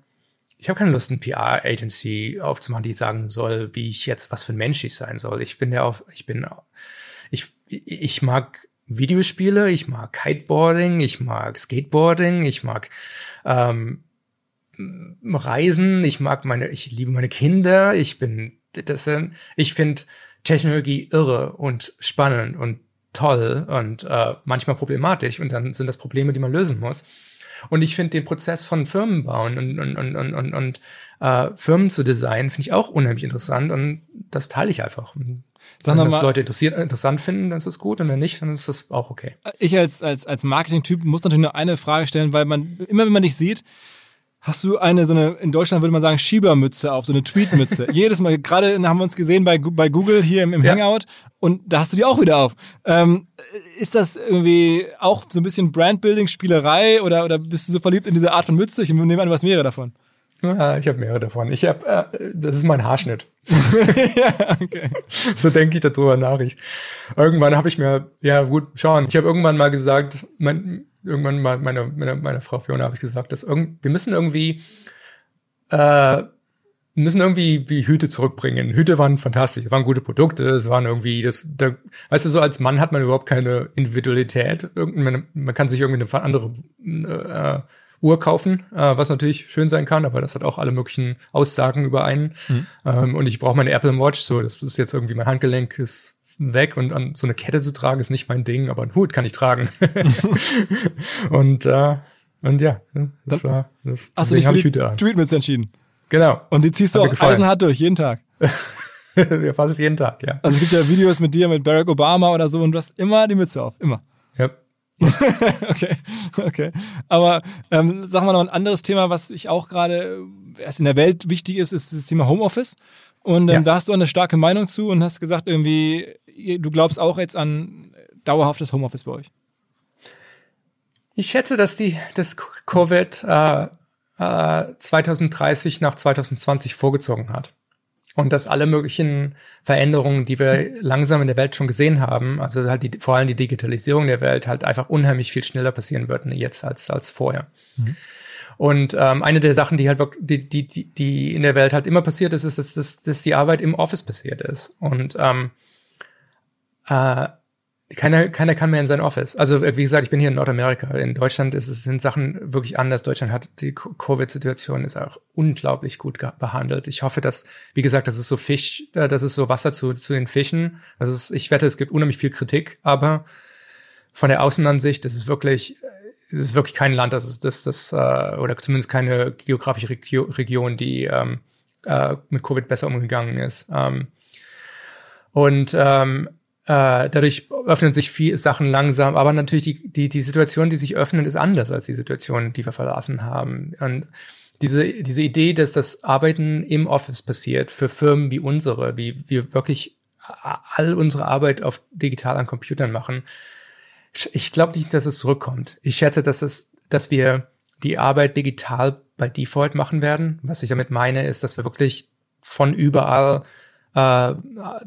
Speaker 2: ich habe keine Lust, eine PR-Agency aufzumachen, die sagen soll, wie ich jetzt, was für ein Mensch ich sein soll. Ich bin ja auch, ich bin, ich, ich mag Videospiele, ich mag Kiteboarding, ich mag Skateboarding, ich mag ähm, Reisen, ich mag meine, ich liebe meine Kinder, ich bin, das sind, ich finde Technologie irre und spannend und toll und äh, manchmal problematisch und dann sind das Probleme, die man lösen muss. Und ich finde den Prozess von Firmen bauen und, und, und, und, und, und äh, Firmen zu designen, finde ich auch unheimlich interessant und das teile ich einfach. Sag wenn das Leute interessiert, interessant finden, dann ist das gut und wenn nicht, dann ist das auch okay.
Speaker 1: Ich als, als, als Marketing-Typ muss natürlich nur eine Frage stellen, weil man, immer wenn man dich sieht, hast du eine, so eine, in Deutschland würde man sagen, Schiebermütze auf, so eine Tweetmütze. Jedes Mal, gerade haben wir uns gesehen bei, bei Google hier im, im ja. Hangout und da hast du die auch wieder auf. Ähm, ist das irgendwie auch so ein bisschen Brandbuilding, Spielerei oder, oder bist du so verliebt in diese Art von Mütze? Ich nehme an, du hast mehrere davon.
Speaker 2: Ja, ich habe mehrere davon. Ich habe, äh, das ist mein Haarschnitt. ja, okay. So denke ich darüber nach. Ich, irgendwann habe ich mir, ja gut, schauen. Ich habe irgendwann mal gesagt, mein, irgendwann mal meiner meine, meine Frau Fiona habe ich gesagt, dass irgend, wir müssen irgendwie äh, müssen irgendwie wie Hüte zurückbringen. Hüte waren fantastisch, waren gute Produkte, es waren irgendwie das, da, weißt du, so als Mann hat man überhaupt keine Individualität. Man, man kann sich irgendwie eine andere äh, Uhr kaufen, äh, was natürlich schön sein kann, aber das hat auch alle möglichen Aussagen über einen. Mhm. Ähm, und ich brauche meine Apple Watch, so das ist jetzt irgendwie mein Handgelenk ist weg und an so eine Kette zu tragen ist nicht mein Ding, aber einen Hut kann ich tragen. und äh, und ja, das
Speaker 1: Dann war das. Hast du dich für die Tweetmütze entschieden?
Speaker 2: Genau.
Speaker 1: Und die ziehst du auch eisenhart durch, jeden Tag.
Speaker 2: ja, fast jeden Tag, ja.
Speaker 1: Also es gibt ja Videos mit dir, mit Barack Obama oder so und du hast immer die Mütze auf, immer.
Speaker 2: Ja.
Speaker 1: okay, okay. Aber ähm, sag mal noch ein anderes Thema, was ich auch gerade erst in der Welt wichtig ist, ist das Thema Homeoffice. Und ähm, ja. da hast du eine starke Meinung zu und hast gesagt, irgendwie, du glaubst auch jetzt an dauerhaftes Homeoffice bei euch.
Speaker 2: Ich schätze, dass die das Covid äh, äh, 2030 nach 2020 vorgezogen hat. Und dass alle möglichen Veränderungen, die wir langsam in der Welt schon gesehen haben, also halt die, vor allem die Digitalisierung der Welt, halt einfach unheimlich viel schneller passieren würden jetzt als, als vorher. Mhm. Und ähm, eine der Sachen, die halt wirklich, die, die, die, die in der Welt halt immer passiert ist, ist, dass, dass, dass die Arbeit im Office passiert ist. Und ähm, äh, keiner, keiner kann mehr in sein Office. Also wie gesagt, ich bin hier in Nordamerika. In Deutschland ist es, sind Sachen wirklich anders. Deutschland hat die Covid-Situation ist auch unglaublich gut behandelt. Ich hoffe, dass, wie gesagt, das ist so Fisch, äh, das ist so Wasser zu, zu den Fischen. Das ist, ich wette, es gibt unheimlich viel Kritik, aber von der Außenansicht, das ist wirklich, es ist wirklich kein Land, das ist das, das, äh, oder zumindest keine geografische Regio Region, die ähm, äh, mit Covid besser umgegangen ist. Ähm, und ähm, äh, dadurch öffnen sich viele Sachen langsam, aber natürlich die, die, die Situation, die sich öffnen, ist anders als die Situation, die wir verlassen haben. Und diese, diese Idee, dass das Arbeiten im Office passiert für Firmen wie unsere, wie wir wirklich all unsere Arbeit auf digital an Computern machen, ich glaube nicht, dass es zurückkommt. Ich schätze, dass es, dass wir die Arbeit digital bei Default machen werden. Was ich damit meine, ist, dass wir wirklich von überall äh,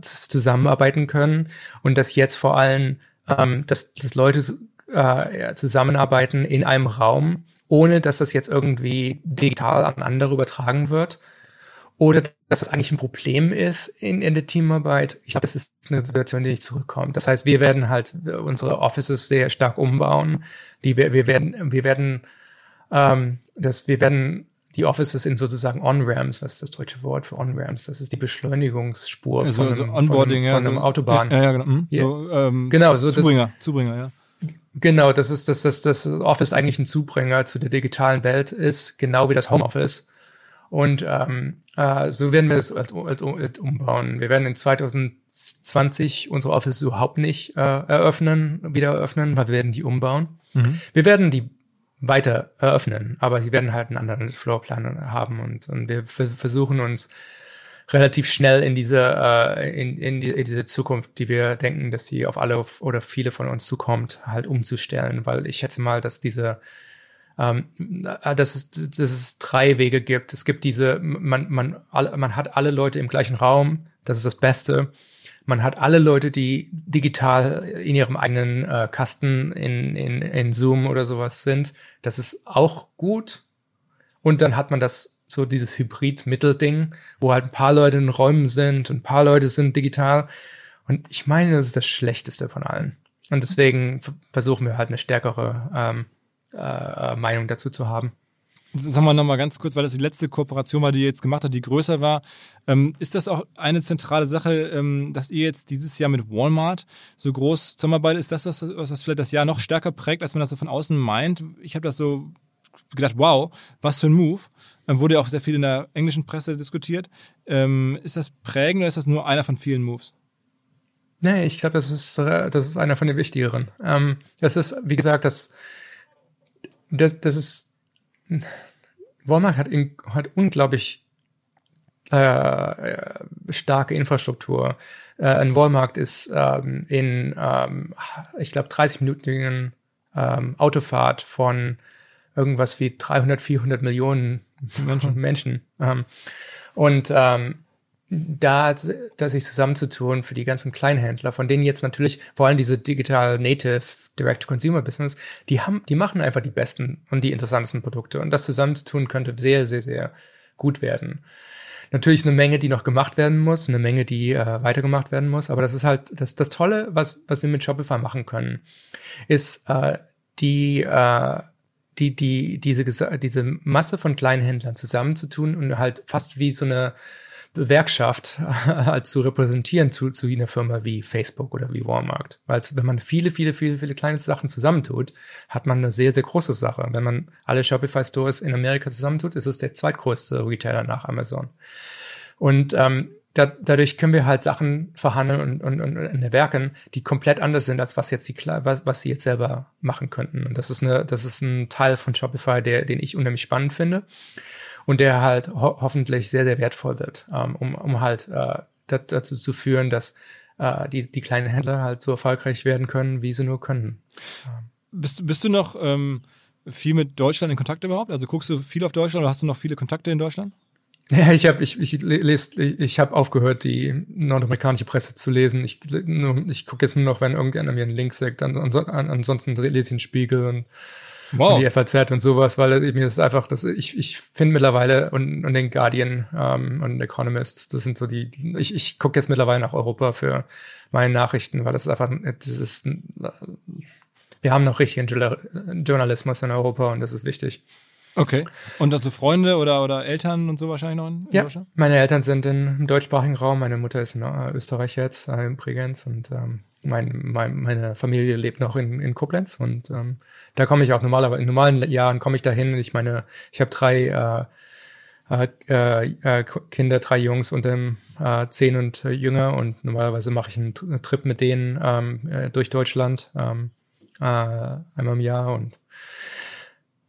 Speaker 2: zusammenarbeiten können und dass jetzt vor allem, ähm, dass, dass Leute äh, zusammenarbeiten in einem Raum, ohne dass das jetzt irgendwie digital an andere übertragen wird. Oder dass das eigentlich ein Problem ist in, in der Teamarbeit. Ich glaube, das ist eine Situation, die nicht zurückkommt. Das heißt, wir werden halt unsere Offices sehr stark umbauen. Die wir, wir werden, wir werden, ähm, das, wir werden die Offices in sozusagen On-Ramps, was ist das deutsche Wort für On-Ramps? Das ist die Beschleunigungsspur
Speaker 1: also, von, einem, Onboarding,
Speaker 2: von, von einem
Speaker 1: ja,
Speaker 2: Autobahn.
Speaker 1: Ja, ja, genau. Mhm. So, ähm,
Speaker 2: genau, so
Speaker 1: Zubringer,
Speaker 2: das,
Speaker 1: Zubringer, ja.
Speaker 2: Genau, das ist, dass das, das Office eigentlich ein Zubringer zu der digitalen Welt ist, genau wie das Homeoffice. Und ähm, äh, so werden wir es halt, halt, halt umbauen. Wir werden in 2020 unsere Office überhaupt nicht äh, eröffnen, wieder eröffnen, weil wir werden die umbauen. Mhm. Wir werden die weiter eröffnen. Aber sie werden halt einen anderen Floorplan haben und, und wir versuchen uns relativ schnell in diese, äh, in, in, die, in diese Zukunft, die wir denken, dass sie auf alle oder viele von uns zukommt, halt umzustellen, weil ich schätze mal, dass diese ähm, dass, es, dass es drei Wege gibt. Es gibt diese, man, man, man hat alle Leute im gleichen Raum, das ist das Beste. Man hat alle Leute, die digital in ihrem eigenen äh, Kasten in, in, in Zoom oder sowas sind. Das ist auch gut. Und dann hat man das so dieses Hybrid-Mittelding, wo halt ein paar Leute in Räumen sind und ein paar Leute sind digital. Und ich meine, das ist das Schlechteste von allen. Und deswegen versuchen wir halt eine stärkere ähm, äh, Meinung dazu zu haben.
Speaker 1: Sagen wir nochmal ganz kurz, weil das die letzte Kooperation war, die ihr jetzt gemacht habt, die größer war. Ähm, ist das auch eine zentrale Sache, ähm, dass ihr jetzt dieses Jahr mit Walmart so groß zusammenarbeitet? Ist das was, was vielleicht das Jahr noch stärker prägt, als man das so von außen meint? Ich habe das so gedacht, wow, was für ein Move. Wurde ja auch sehr viel in der englischen Presse diskutiert. Ähm, ist das prägend oder ist das nur einer von vielen Moves?
Speaker 2: Nee, ich glaube, das ist, das ist einer von den wichtigeren. Das ist, wie gesagt, das, das, das ist, Walmart hat, in, hat unglaublich äh, starke Infrastruktur. Äh, ein Walmart ist ähm, in, ähm, ich glaube, 30-minütigen ähm, Autofahrt von irgendwas wie 300, 400 Millionen Menschen. Menschen. Ähm, und ähm, da, da sich zusammenzutun für die ganzen Kleinhändler, von denen jetzt natürlich vor allem diese Digital Native Direct-to-Consumer-Business, die haben, die machen einfach die besten und die interessantesten Produkte. Und das zusammenzutun könnte sehr, sehr, sehr gut werden. Natürlich eine Menge, die noch gemacht werden muss, eine Menge, die äh, weitergemacht werden muss. Aber das ist halt das, das Tolle, was, was wir mit Shopify machen können, ist äh, die, äh, die, die, diese, diese Masse von Kleinhändlern zusammenzutun und halt fast wie so eine Gewerkschaft halt zu repräsentieren zu, zu einer Firma wie Facebook oder wie Walmart. Weil wenn man viele, viele, viele, viele kleine Sachen zusammentut, hat man eine sehr, sehr große Sache. Wenn man alle Shopify Stores in Amerika zusammentut, ist es der zweitgrößte Retailer nach Amazon. Und ähm, da, dadurch können wir halt Sachen verhandeln und, und, und, und erwerken, die komplett anders sind, als was jetzt die was, was sie jetzt selber machen könnten. Und das ist eine, das ist ein Teil von Shopify, der, den ich unheimlich spannend finde und der halt ho hoffentlich sehr, sehr wertvoll wird, ähm, um, um halt äh, dazu zu führen, dass äh, die, die kleinen Händler halt so erfolgreich werden können, wie sie nur können.
Speaker 1: Bist, bist du noch ähm, viel mit Deutschland in Kontakt überhaupt? Also guckst du viel auf Deutschland oder hast du noch viele Kontakte in Deutschland?
Speaker 2: Ja, ich habe ich, ich lese, ich habe aufgehört, die nordamerikanische Presse zu lesen. Ich, ich gucke jetzt nur noch, wenn irgendeiner mir einen Link sagt. Ansonsten lese ich den Spiegel und wow. und die FAZ und sowas, weil mir ist einfach, dass ich, ich finde mittlerweile und, und den Guardian ähm, und Economist, das sind so die, ich, ich gucke jetzt mittlerweile nach Europa für meine Nachrichten, weil das ist einfach, das ist, wir haben noch richtigen Journalismus in Europa und das ist wichtig.
Speaker 1: Okay. Und dazu Freunde oder, oder Eltern und so wahrscheinlich noch in,
Speaker 2: in ja, Deutschland? Meine Eltern sind in, im deutschsprachigen Raum. Meine Mutter ist in äh, Österreich jetzt, äh, in Bregenz und ähm, mein, mein, meine Familie lebt noch in, in Koblenz und ähm, da komme ich auch normalerweise, in normalen Jahren komme ich dahin. Ich meine, ich habe drei äh, äh, äh, Kinder, drei Jungs und ähm, äh, zehn und äh, jünger und normalerweise mache ich einen, einen, Trip mit denen ähm, äh, durch Deutschland ähm, äh, einmal im Jahr und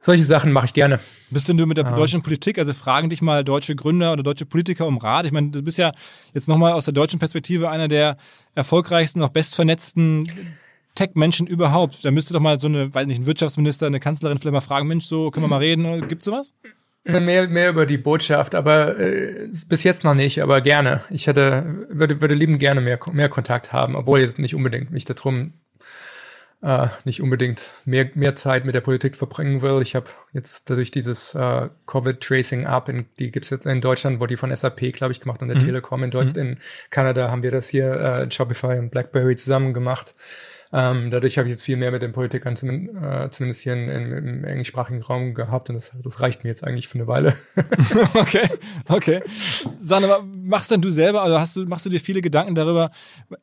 Speaker 2: solche Sachen mache ich gerne.
Speaker 1: Bist denn du mit der ah. deutschen Politik, also fragen dich mal deutsche Gründer oder deutsche Politiker um Rat? Ich meine, du bist ja jetzt nochmal aus der deutschen Perspektive einer der erfolgreichsten, auch bestvernetzten Tech-Menschen überhaupt. Da müsste doch mal so eine, weiß nicht, ein Wirtschaftsminister, eine Kanzlerin vielleicht mal fragen, Mensch, so können wir mal reden. Gibt's sowas?
Speaker 2: Mehr, mehr über die Botschaft, aber äh, bis jetzt noch nicht, aber gerne. Ich hätte, würde, würde lieben gerne mehr, mehr Kontakt haben, obwohl jetzt nicht unbedingt mich darum äh, nicht unbedingt mehr, mehr Zeit mit der Politik verbringen will. Ich habe jetzt dadurch dieses äh, Covid-Tracing-App, die gibt's jetzt in Deutschland, wurde die von SAP, glaube ich, gemacht und der mhm. Telekom. In, Deut mhm. in Kanada haben wir das hier, äh, Shopify und BlackBerry zusammen gemacht. Ähm, dadurch habe ich jetzt viel mehr mit den Politikern zumindest, äh, zumindest hier in, in, im englischsprachigen Raum gehabt und das, das reicht mir jetzt eigentlich für eine Weile.
Speaker 1: okay, okay. Mal, machst denn du selber, also hast du, machst du dir viele Gedanken darüber?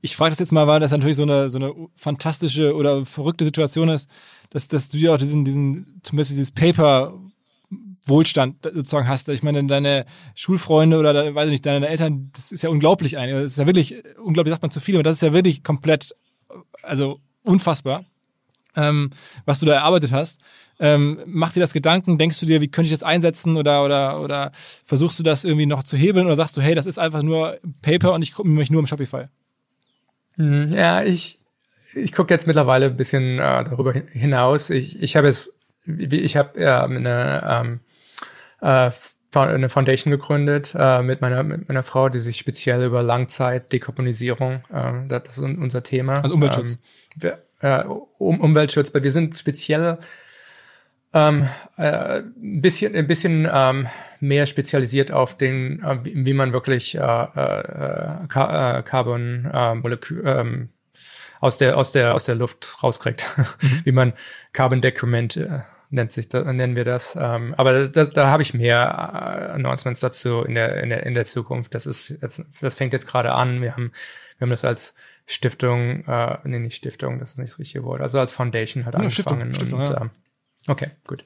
Speaker 1: Ich frage das jetzt mal, weil das natürlich so eine, so eine fantastische oder verrückte Situation ist, dass, dass du ja auch diesen, diesen, zumindest dieses Paper Wohlstand sozusagen hast. Ich meine, deine Schulfreunde oder, weiß ich nicht, deine Eltern, das ist ja unglaublich eigentlich. Das ist ja wirklich, unglaublich sagt man zu viel, aber das ist ja wirklich komplett also unfassbar, ähm, was du da erarbeitet hast. Ähm, mach dir das Gedanken, denkst du dir, wie könnte ich das einsetzen oder, oder, oder versuchst du das irgendwie noch zu hebeln oder sagst du, hey, das ist einfach nur Paper und ich gucke mich nur im Shopify?
Speaker 2: Hm, ja, ich, ich gucke jetzt mittlerweile ein bisschen äh, darüber hinaus. Ich, ich habe es, ich habe äh, eine ähm, äh, eine Foundation gegründet äh, mit, meiner, mit meiner Frau, die sich speziell über Langzeit-Dekarbonisierung, äh, das ist unser Thema.
Speaker 1: Also Umweltschutz.
Speaker 2: Ähm, wir, äh, um, Umweltschutz, weil wir sind speziell ähm, äh, ein bisschen, ein bisschen ähm, mehr spezialisiert auf den, äh, wie, wie man wirklich äh, äh, äh Carbon äh, Molekül, ähm, aus der aus der aus der Luft rauskriegt, mhm. wie man Carbon Decrement äh, nennt sich da, nennen wir das. Ähm, aber da, da habe ich mehr äh, Announcements dazu in der, in der, in der Zukunft. Das ist jetzt, das fängt jetzt gerade an. Wir haben, wir haben das als Stiftung, äh, nee, nicht Stiftung, das ist nicht das richtige Wort, also als Foundation hat ja, angefangen.
Speaker 1: Stiftung, Stiftung, und,
Speaker 2: ja. ähm, okay, gut.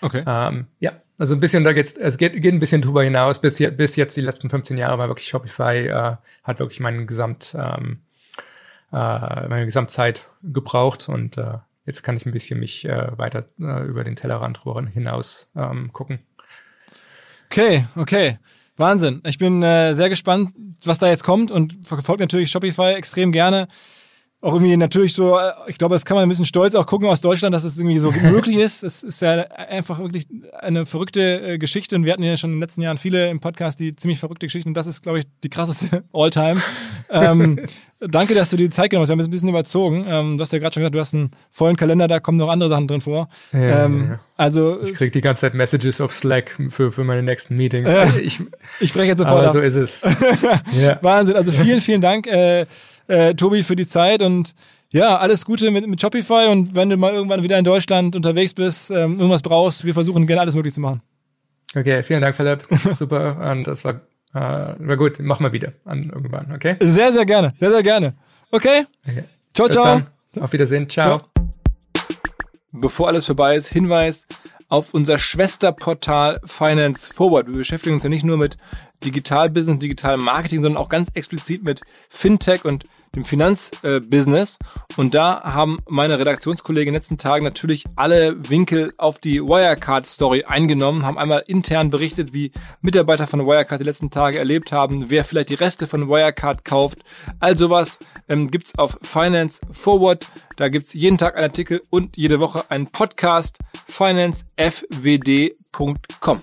Speaker 1: Okay.
Speaker 2: Ähm, ja, also ein bisschen, da geht's, es geht, geht ein bisschen drüber hinaus. Bis, je, bis jetzt die letzten 15 Jahre war wirklich Shopify, äh, hat wirklich meinen Gesamt, ähm, äh, meine Gesamtzeit gebraucht und äh, jetzt kann ich ein bisschen mich äh, weiter äh, über den Tellerrand hinaus ähm, gucken.
Speaker 1: Okay, okay. Wahnsinn. Ich bin äh, sehr gespannt, was da jetzt kommt und verfolge natürlich Shopify extrem gerne auch irgendwie natürlich so, äh, ich glaube, das kann man ein bisschen stolz auch gucken aus Deutschland, dass es irgendwie so möglich ist. Es ist ja einfach wirklich eine verrückte äh, Geschichte und wir hatten ja schon in den letzten Jahren viele im Podcast, die ziemlich verrückte Geschichten und das ist, glaube ich, die krasseste Alltime. ähm, danke, dass du dir die Zeit genommen hast. Wir haben ein bisschen überzogen. Ähm, du hast ja gerade schon gesagt, du hast einen vollen Kalender, da kommen noch andere Sachen drin vor. Ja, ähm, ja. Also
Speaker 2: ich krieg die ganze Zeit Messages auf Slack für, für meine nächsten Meetings.
Speaker 1: Äh, ich, ich spreche jetzt sofort
Speaker 2: aber
Speaker 1: ab.
Speaker 2: so ist es.
Speaker 1: ja. Wahnsinn. Also vielen, vielen Dank. Äh, äh, Tobi, für die Zeit und ja, alles Gute mit, mit Shopify und wenn du mal irgendwann wieder in Deutschland unterwegs bist, ähm, irgendwas brauchst, wir versuchen gerne alles möglich zu machen.
Speaker 2: Okay, vielen Dank, Philipp. Super. Und das war, äh, war gut. Mach mal wieder an irgendwann, okay?
Speaker 1: Sehr, sehr gerne. Sehr, sehr gerne. Okay. okay. Ciao,
Speaker 2: Bis
Speaker 1: ciao.
Speaker 2: Dann. Auf Wiedersehen. Ciao. ciao.
Speaker 1: Bevor alles vorbei ist, Hinweis auf unser Schwesterportal Finance Forward. Wir beschäftigen uns ja nicht nur mit Digital-Business, Digital-Marketing, sondern auch ganz explizit mit Fintech und dem Finanzbusiness. und da haben meine Redaktionskollegen in den letzten Tagen natürlich alle Winkel auf die Wirecard-Story eingenommen, haben einmal intern berichtet, wie Mitarbeiter von Wirecard die letzten Tage erlebt haben, wer vielleicht die Reste von Wirecard kauft. All sowas ähm, gibt's auf Finance Forward. Da gibt's jeden Tag einen Artikel und jede Woche einen Podcast. financefwd.com.